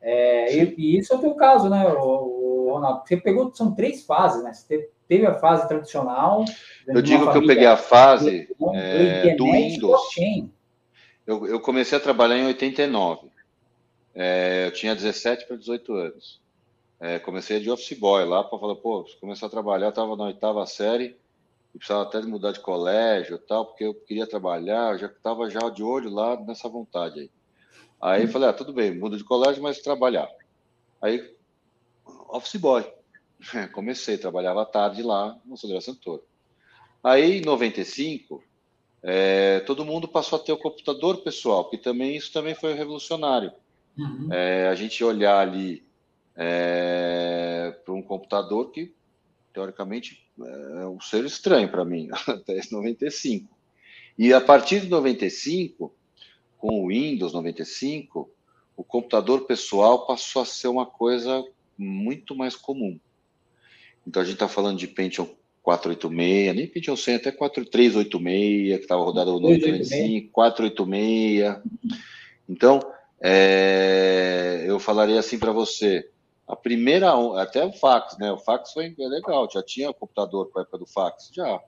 É, e, e, isso é o teu caso, né, o, o Ronaldo? Você pegou, são três fases, né? Você teve, a fase tradicional.
Eu digo que eu peguei a fase do, é, do Windows. Eu, eu, comecei a trabalhar em 89. É, eu tinha 17 para 18 anos. É, comecei de office boy lá para falar, pô, começar a trabalhar, estava na oitava série e precisava até de mudar de colégio tal, porque eu queria trabalhar, eu já estava já de olho lá nessa vontade aí. Aí falei, ah, tudo bem, muda de colégio, mas trabalhar. Aí, office boy. *laughs* Comecei, trabalhava à tarde lá no Sodré Santoro. Aí, em 95, é, todo mundo passou a ter o computador pessoal, que também isso também foi revolucionário. Uhum. É, a gente olhar ali é, para um computador que, teoricamente, é um ser estranho para mim, *laughs* até 95. E a partir de 95, com o Windows 95, o computador pessoal passou a ser uma coisa muito mais comum. Então a gente está falando de Pentium 486, nem Pentium 100, até 4386, que estava rodado no 95, 486. Então, é, eu falaria assim para você, a primeira, até o fax, né? O fax foi legal, já tinha computador para a época do fax, já.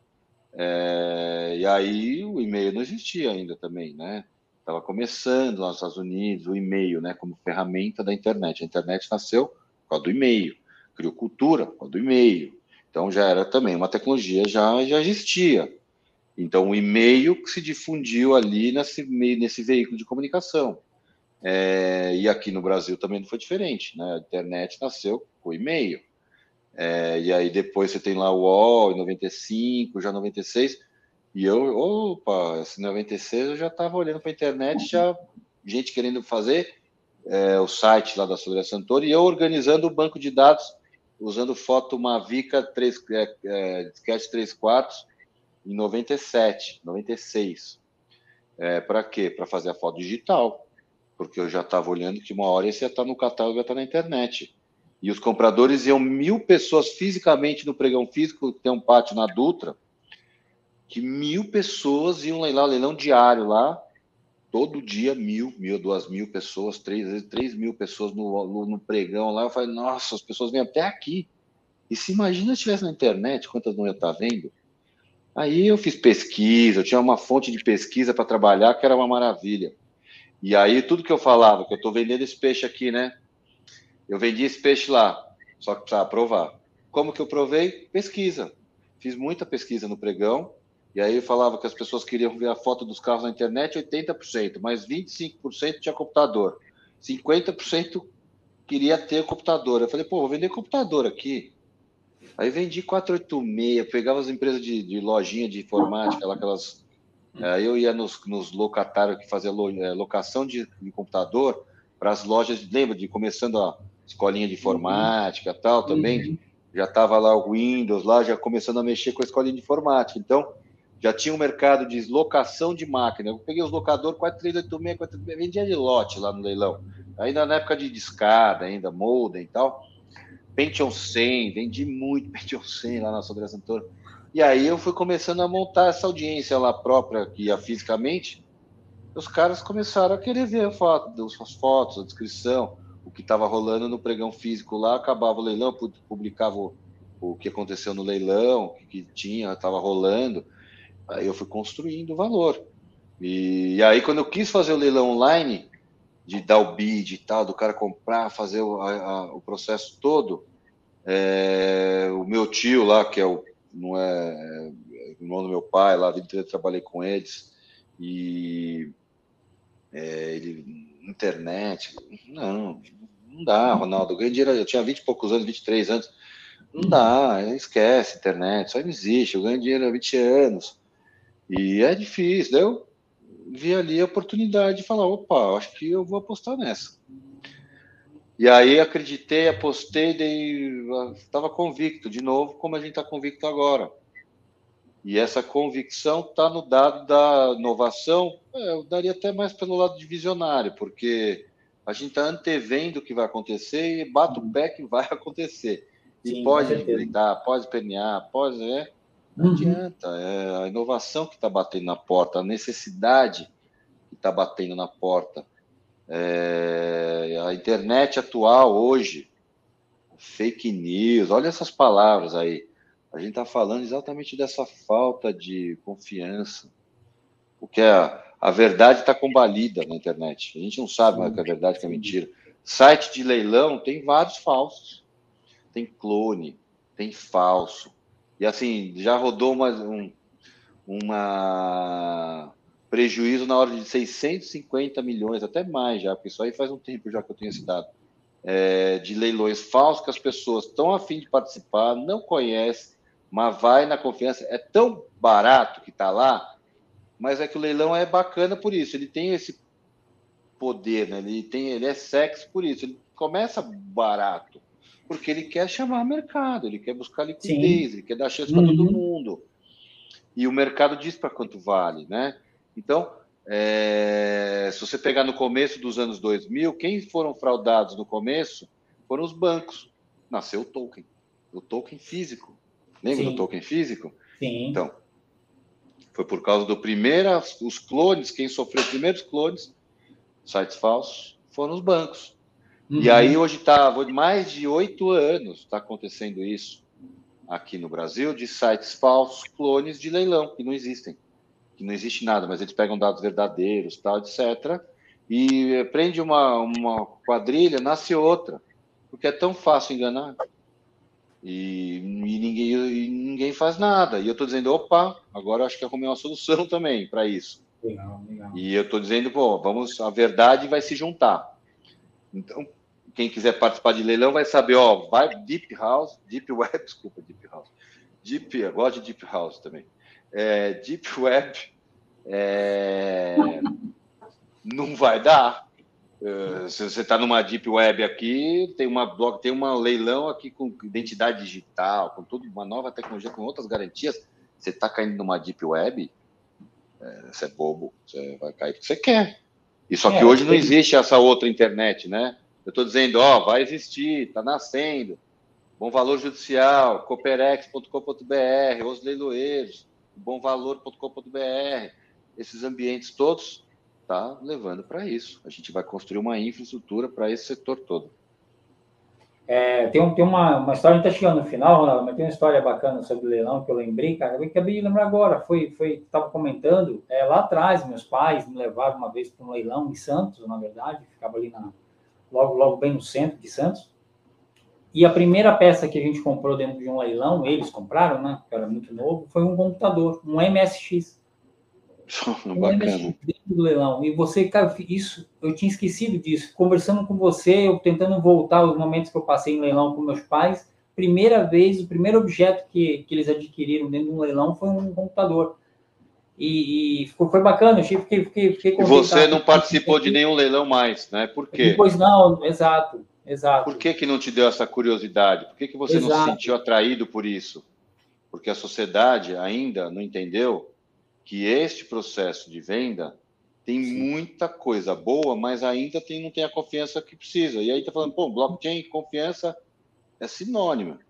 É, e aí o e-mail não existia ainda também, né? Estava começando nos Estados Unidos o e-mail, né? Como ferramenta da internet. A internet nasceu por causa do e-mail, criou cultura por causa do e-mail. Então já era também uma tecnologia já já existia. Então o e-mail que se difundiu ali nesse nesse veículo de comunicação. É, e aqui no Brasil também não foi diferente, né? A internet nasceu com e-mail. É, e aí depois você tem lá o UOL em 95, já 96. E eu, opa, esse 96 eu já estava olhando para a internet, já gente querendo fazer é, o site lá da Sodré Santoro e eu organizando o banco de dados usando foto Mavica 3, é, é, Sketch 3 quartos em 97, 96. É, para quê? Para fazer a foto digital porque eu já estava olhando que uma hora esse ia estar tá no catálogo, ia estar tá na internet. E os compradores iam mil pessoas fisicamente no pregão físico, tem um pátio na Dutra, que mil pessoas iam lá, leilão diário lá, todo dia mil, mil, duas mil pessoas, três, três mil pessoas no, no, pregão lá. Eu falei, nossa, as pessoas vêm até aqui. E se imagina se estivesse na internet, quantas não ia estar tá vendo? Aí eu fiz pesquisa, eu tinha uma fonte de pesquisa para trabalhar que era uma maravilha. E aí, tudo que eu falava, que eu estou vendendo esse peixe aqui, né? Eu vendi esse peixe lá, só que precisava provar. Como que eu provei? Pesquisa. Fiz muita pesquisa no pregão, e aí eu falava que as pessoas queriam ver a foto dos carros na internet, 80%, mas 25% tinha computador. 50% queria ter computador. Eu falei, pô, vou vender computador aqui. Aí vendi 486, pegava as empresas de, de lojinha de informática, aquelas eu ia nos, nos locatários que faziam é, locação de, de computador para as lojas, lembra de começando a escolinha de informática uhum. tal também, uhum. já estava lá o Windows, lá já começando a mexer com a escolinha de informática. Então, já tinha um mercado de locação de máquina. Eu peguei os locadores 4386, 4386 vendia de lote lá no leilão. Ainda na época de discada, ainda modem e tal. Pentium 100, vendi muito *laughs* Pentium 100 lá na Sodré Santoro. E aí eu fui começando a montar essa audiência lá própria, que ia fisicamente. Os caras começaram a querer ver a foto, as fotos, a descrição, o que estava rolando no pregão físico lá. Acabava o leilão, publicava o, o que aconteceu no leilão, o que, que tinha, estava rolando. Aí eu fui construindo o valor. E, e, aí, quando eu quis fazer o leilão online, de dar o bid e tal, do cara comprar, fazer o, a, o processo todo, é, o meu tio lá, que é o não é, é irmão do meu pai, lá a vida inteira trabalhei com eles, e é, ele, internet, não, não dá, Ronaldo, eu ganhei dinheiro, eu tinha 20 e poucos anos, 23 anos, não dá, esquece internet, só não existe, eu ganho dinheiro há 20 anos, e é difícil, daí eu vi ali a oportunidade de falar, opa, acho que eu vou apostar nessa. E aí acreditei, apostei, estava convicto, de novo, como a gente está convicto agora. E essa convicção está no dado da inovação, é, eu daria até mais pelo lado de visionário, porque a gente está antevendo o que vai acontecer e bate o pé que vai *laughs* acontecer. E Sim, pode gritar, pode pernear, pode. É, não uhum. adianta. É a inovação que está batendo na porta, a necessidade que está batendo na porta. É, a internet atual hoje, fake news, olha essas palavras aí. A gente está falando exatamente dessa falta de confiança. Porque a, a verdade está combalida na internet. A gente não sabe mais o que é verdade, o que é mentira. Site de leilão tem vários falsos. Tem clone, tem falso. E assim, já rodou uma, um, uma prejuízo na hora de 650 milhões, até mais já, porque isso aí faz um tempo já que eu tenho esse dado, é, de leilões falsos que as pessoas estão a fim de participar, não conhecem, mas vai na confiança. É tão barato que está lá, mas é que o leilão é bacana por isso, ele tem esse poder, né? ele, tem, ele é sexy por isso, ele começa barato, porque ele quer chamar mercado, ele quer buscar liquidez, Sim. ele quer dar chance para todo uhum. mundo. E o mercado diz para quanto vale, né? Então, é, se você pegar no começo dos anos 2000, quem foram fraudados no começo foram os bancos. Nasceu o token, o token físico. Lembra Sim. do token físico?
Sim.
Então, foi por causa do primeiro, os clones, quem sofreu os primeiros clones, sites falsos, foram os bancos. Uhum. E aí hoje está, mais de oito anos está acontecendo isso aqui no Brasil, de sites falsos, clones de leilão, que não existem que não existe nada, mas eles pegam dados verdadeiros, tal, etc. E prende uma, uma quadrilha, nasce outra, porque é tão fácil enganar. E, e ninguém, e ninguém faz nada. E eu estou dizendo, opa, agora acho que arrumei uma solução *laughs* também para isso. Legal, legal. E eu estou dizendo, pô, vamos, a verdade vai se juntar. Então, quem quiser participar de leilão vai saber, ó, vai Deep House, Deep Web, *laughs* desculpa, Deep House. Deep, eu gosto de Deep House também é, Deep Web é, não vai dar. Uh, se você está numa Deep Web aqui, tem uma blog, tem uma leilão aqui com identidade digital, com tudo, uma nova tecnologia, com outras garantias. Você está caindo numa Deep Web, é, você é bobo, você vai cair porque você quer. E só que é, hoje não existe essa outra internet, né? Eu estou dizendo, ó, vai existir, está nascendo. Bom Valor Judicial, cooperex.com.br, os leiloeiros, bomvalor.com.br, esses ambientes todos, tá levando para isso. A gente vai construir uma infraestrutura para esse setor todo.
É, tem, tem uma, uma história, está chegando no final, Ronaldo, mas tem uma história bacana sobre o leilão que eu lembrei, cara. Eu acabei de lembrar agora, foi, foi estava comentando, é, lá atrás, meus pais me levaram uma vez para um leilão em Santos, na verdade, ficava ali na, logo, logo bem no centro de Santos. E a primeira peça que a gente comprou dentro de um leilão, eles compraram, né? Que era muito novo, foi um computador, um MSX. *laughs* um Bacana. MSX dentro do leilão. E você, cara, isso, eu tinha esquecido disso. Conversando com você, eu tentando voltar aos momentos que eu passei em leilão com meus pais. Primeira vez, o primeiro objeto que, que eles adquiriram dentro de um leilão foi um computador. E, e ficou, foi bacana, eu fiquei, fiquei, fiquei
E você não participou de nenhum leilão mais, né? Por quê?
Pois não, exato. Exato.
Por que, que não te deu essa curiosidade? Por que, que você Exato. não se sentiu atraído por isso? Porque a sociedade ainda não entendeu que este processo de venda tem Sim. muita coisa boa, mas ainda tem, não tem a confiança que precisa. E aí está falando, pô, blockchain, confiança, é sinônimo.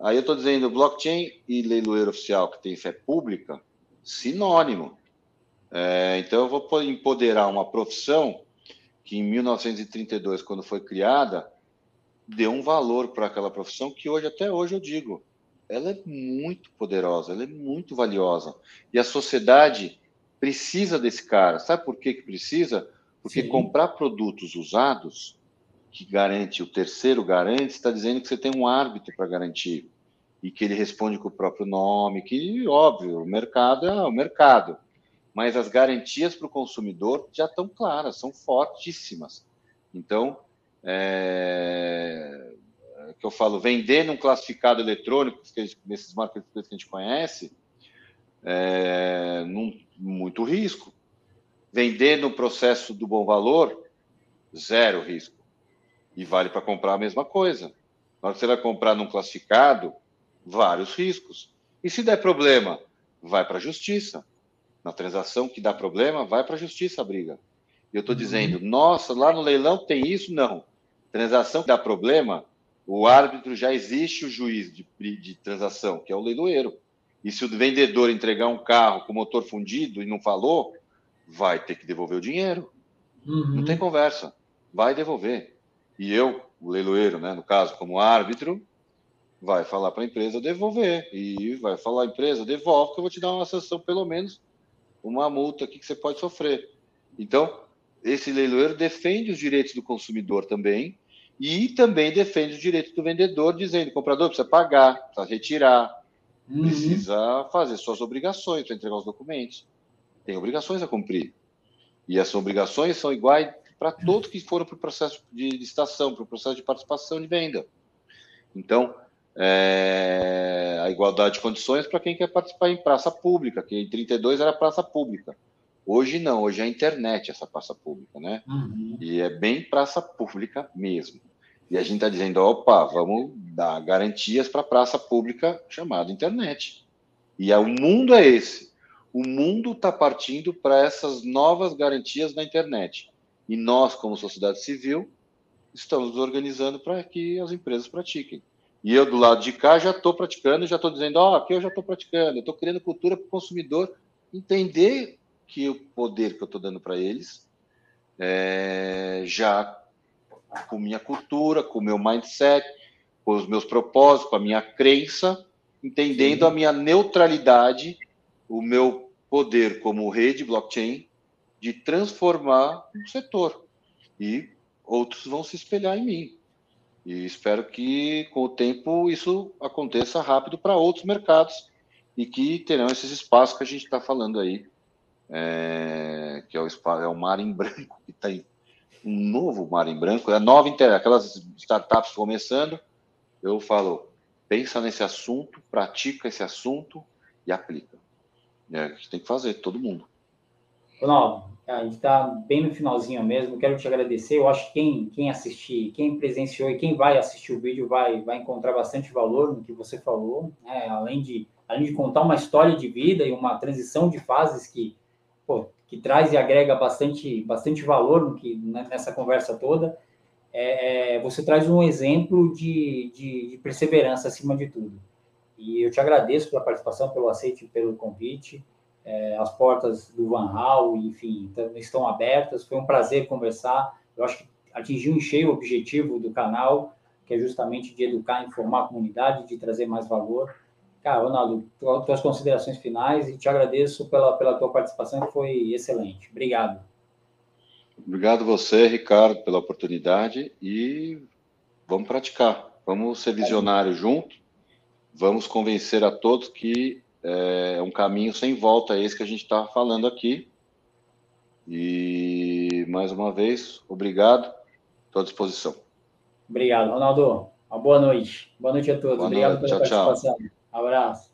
Aí eu estou dizendo blockchain e leiloeiro oficial que tem fé pública, sinônimo. É, então eu vou empoderar uma profissão que em 1932, quando foi criada, deu um valor para aquela profissão que hoje, até hoje, eu digo, ela é muito poderosa, ela é muito valiosa. E a sociedade precisa desse cara. Sabe por que, que precisa? Porque Sim. comprar produtos usados, que garante, o terceiro garante, está dizendo que você tem um árbitro para garantir. E que ele responde com o próprio nome, que, óbvio, o mercado é o mercado. Mas as garantias para o consumidor já estão claras, são fortíssimas. Então, é, é, que eu falo, vender num classificado eletrônico, nesses marketplaces que a gente conhece, é, num, muito risco. Vender no processo do bom valor, zero risco. E vale para comprar a mesma coisa. Na hora que você vai comprar num classificado, vários riscos. E se der problema, vai para a justiça. Na transação que dá problema, vai para a justiça a briga. E eu estou uhum. dizendo, nossa, lá no leilão tem isso? Não. Transação que dá problema, o árbitro já existe o juiz de, de transação, que é o leiloeiro. E se o vendedor entregar um carro com motor fundido e não falou, vai ter que devolver o dinheiro. Uhum. Não tem conversa. Vai devolver. E eu, o leiloeiro, né, no caso, como árbitro, vai falar para a empresa devolver. E vai falar, empresa, devolve, que eu vou te dar uma sanção, pelo menos uma multa aqui que você pode sofrer. Então, esse leiloeiro defende os direitos do consumidor também, e também defende os direitos do vendedor, dizendo: o comprador precisa pagar, precisa retirar, uhum. precisa fazer suas obrigações para entregar os documentos. Tem obrigações a cumprir. E essas obrigações são iguais para todos que foram para o processo de licitação, para o processo de participação de venda. Então, é, a igualdade de condições para quem quer participar em praça pública, que em 32 era praça pública. Hoje não, hoje é a internet essa praça pública, né? Uhum. E é bem praça pública mesmo. E a gente está dizendo, opa, vamos dar garantias para a praça pública chamada internet. E o mundo é esse. O mundo está partindo para essas novas garantias na internet. E nós, como sociedade civil, estamos nos organizando para que as empresas pratiquem. E eu, do lado de cá, já estou praticando, já estou dizendo, ó, oh, aqui eu já estou praticando, eu estou criando cultura para o consumidor entender que o poder que eu estou dando para eles, é, já com minha cultura, com o meu mindset, com os meus propósitos, com a minha crença, entendendo Sim. a minha neutralidade, o meu poder como rede blockchain de transformar o setor. E outros vão se espelhar em mim. E espero que, com o tempo, isso aconteça rápido para outros mercados e que terão esses espaços que a gente está falando aí é, que é o, é o Mar em Branco, que tem um novo Mar em Branco, é nova aquelas startups começando, eu falo, pensa nesse assunto, pratica esse assunto e aplica. É o que tem que fazer, todo mundo.
Ronaldo, a gente está bem no finalzinho mesmo, quero te agradecer, eu acho que quem, quem assistir, quem presenciou e quem vai assistir o vídeo vai, vai encontrar bastante valor no que você falou, né? além, de, além de contar uma história de vida e uma transição de fases que pô, que traz e agrega bastante, bastante valor no que, né, nessa conversa toda, é, é, você traz um exemplo de, de, de, perseverança acima de tudo. E eu te agradeço pela participação, pelo aceite, pelo convite. É, as portas do Van Hal, enfim, estão abertas. Foi um prazer conversar. Eu acho que atingiu em cheio o objetivo do canal, que é justamente de educar, informar a comunidade, de trazer mais valor. Cara, Ronaldo, tuas considerações finais e te agradeço pela, pela tua participação, que foi excelente. Obrigado.
Obrigado você, Ricardo, pela oportunidade e vamos praticar. Vamos ser visionários juntos. Vamos convencer a todos que é um caminho sem volta esse que a gente está falando aqui. E mais uma vez, obrigado. Estou à disposição.
Obrigado, Ronaldo. Uma boa noite. Boa noite a todos. Boa obrigado noite. pela
tchau,
participação.
Tchau.
Abraço.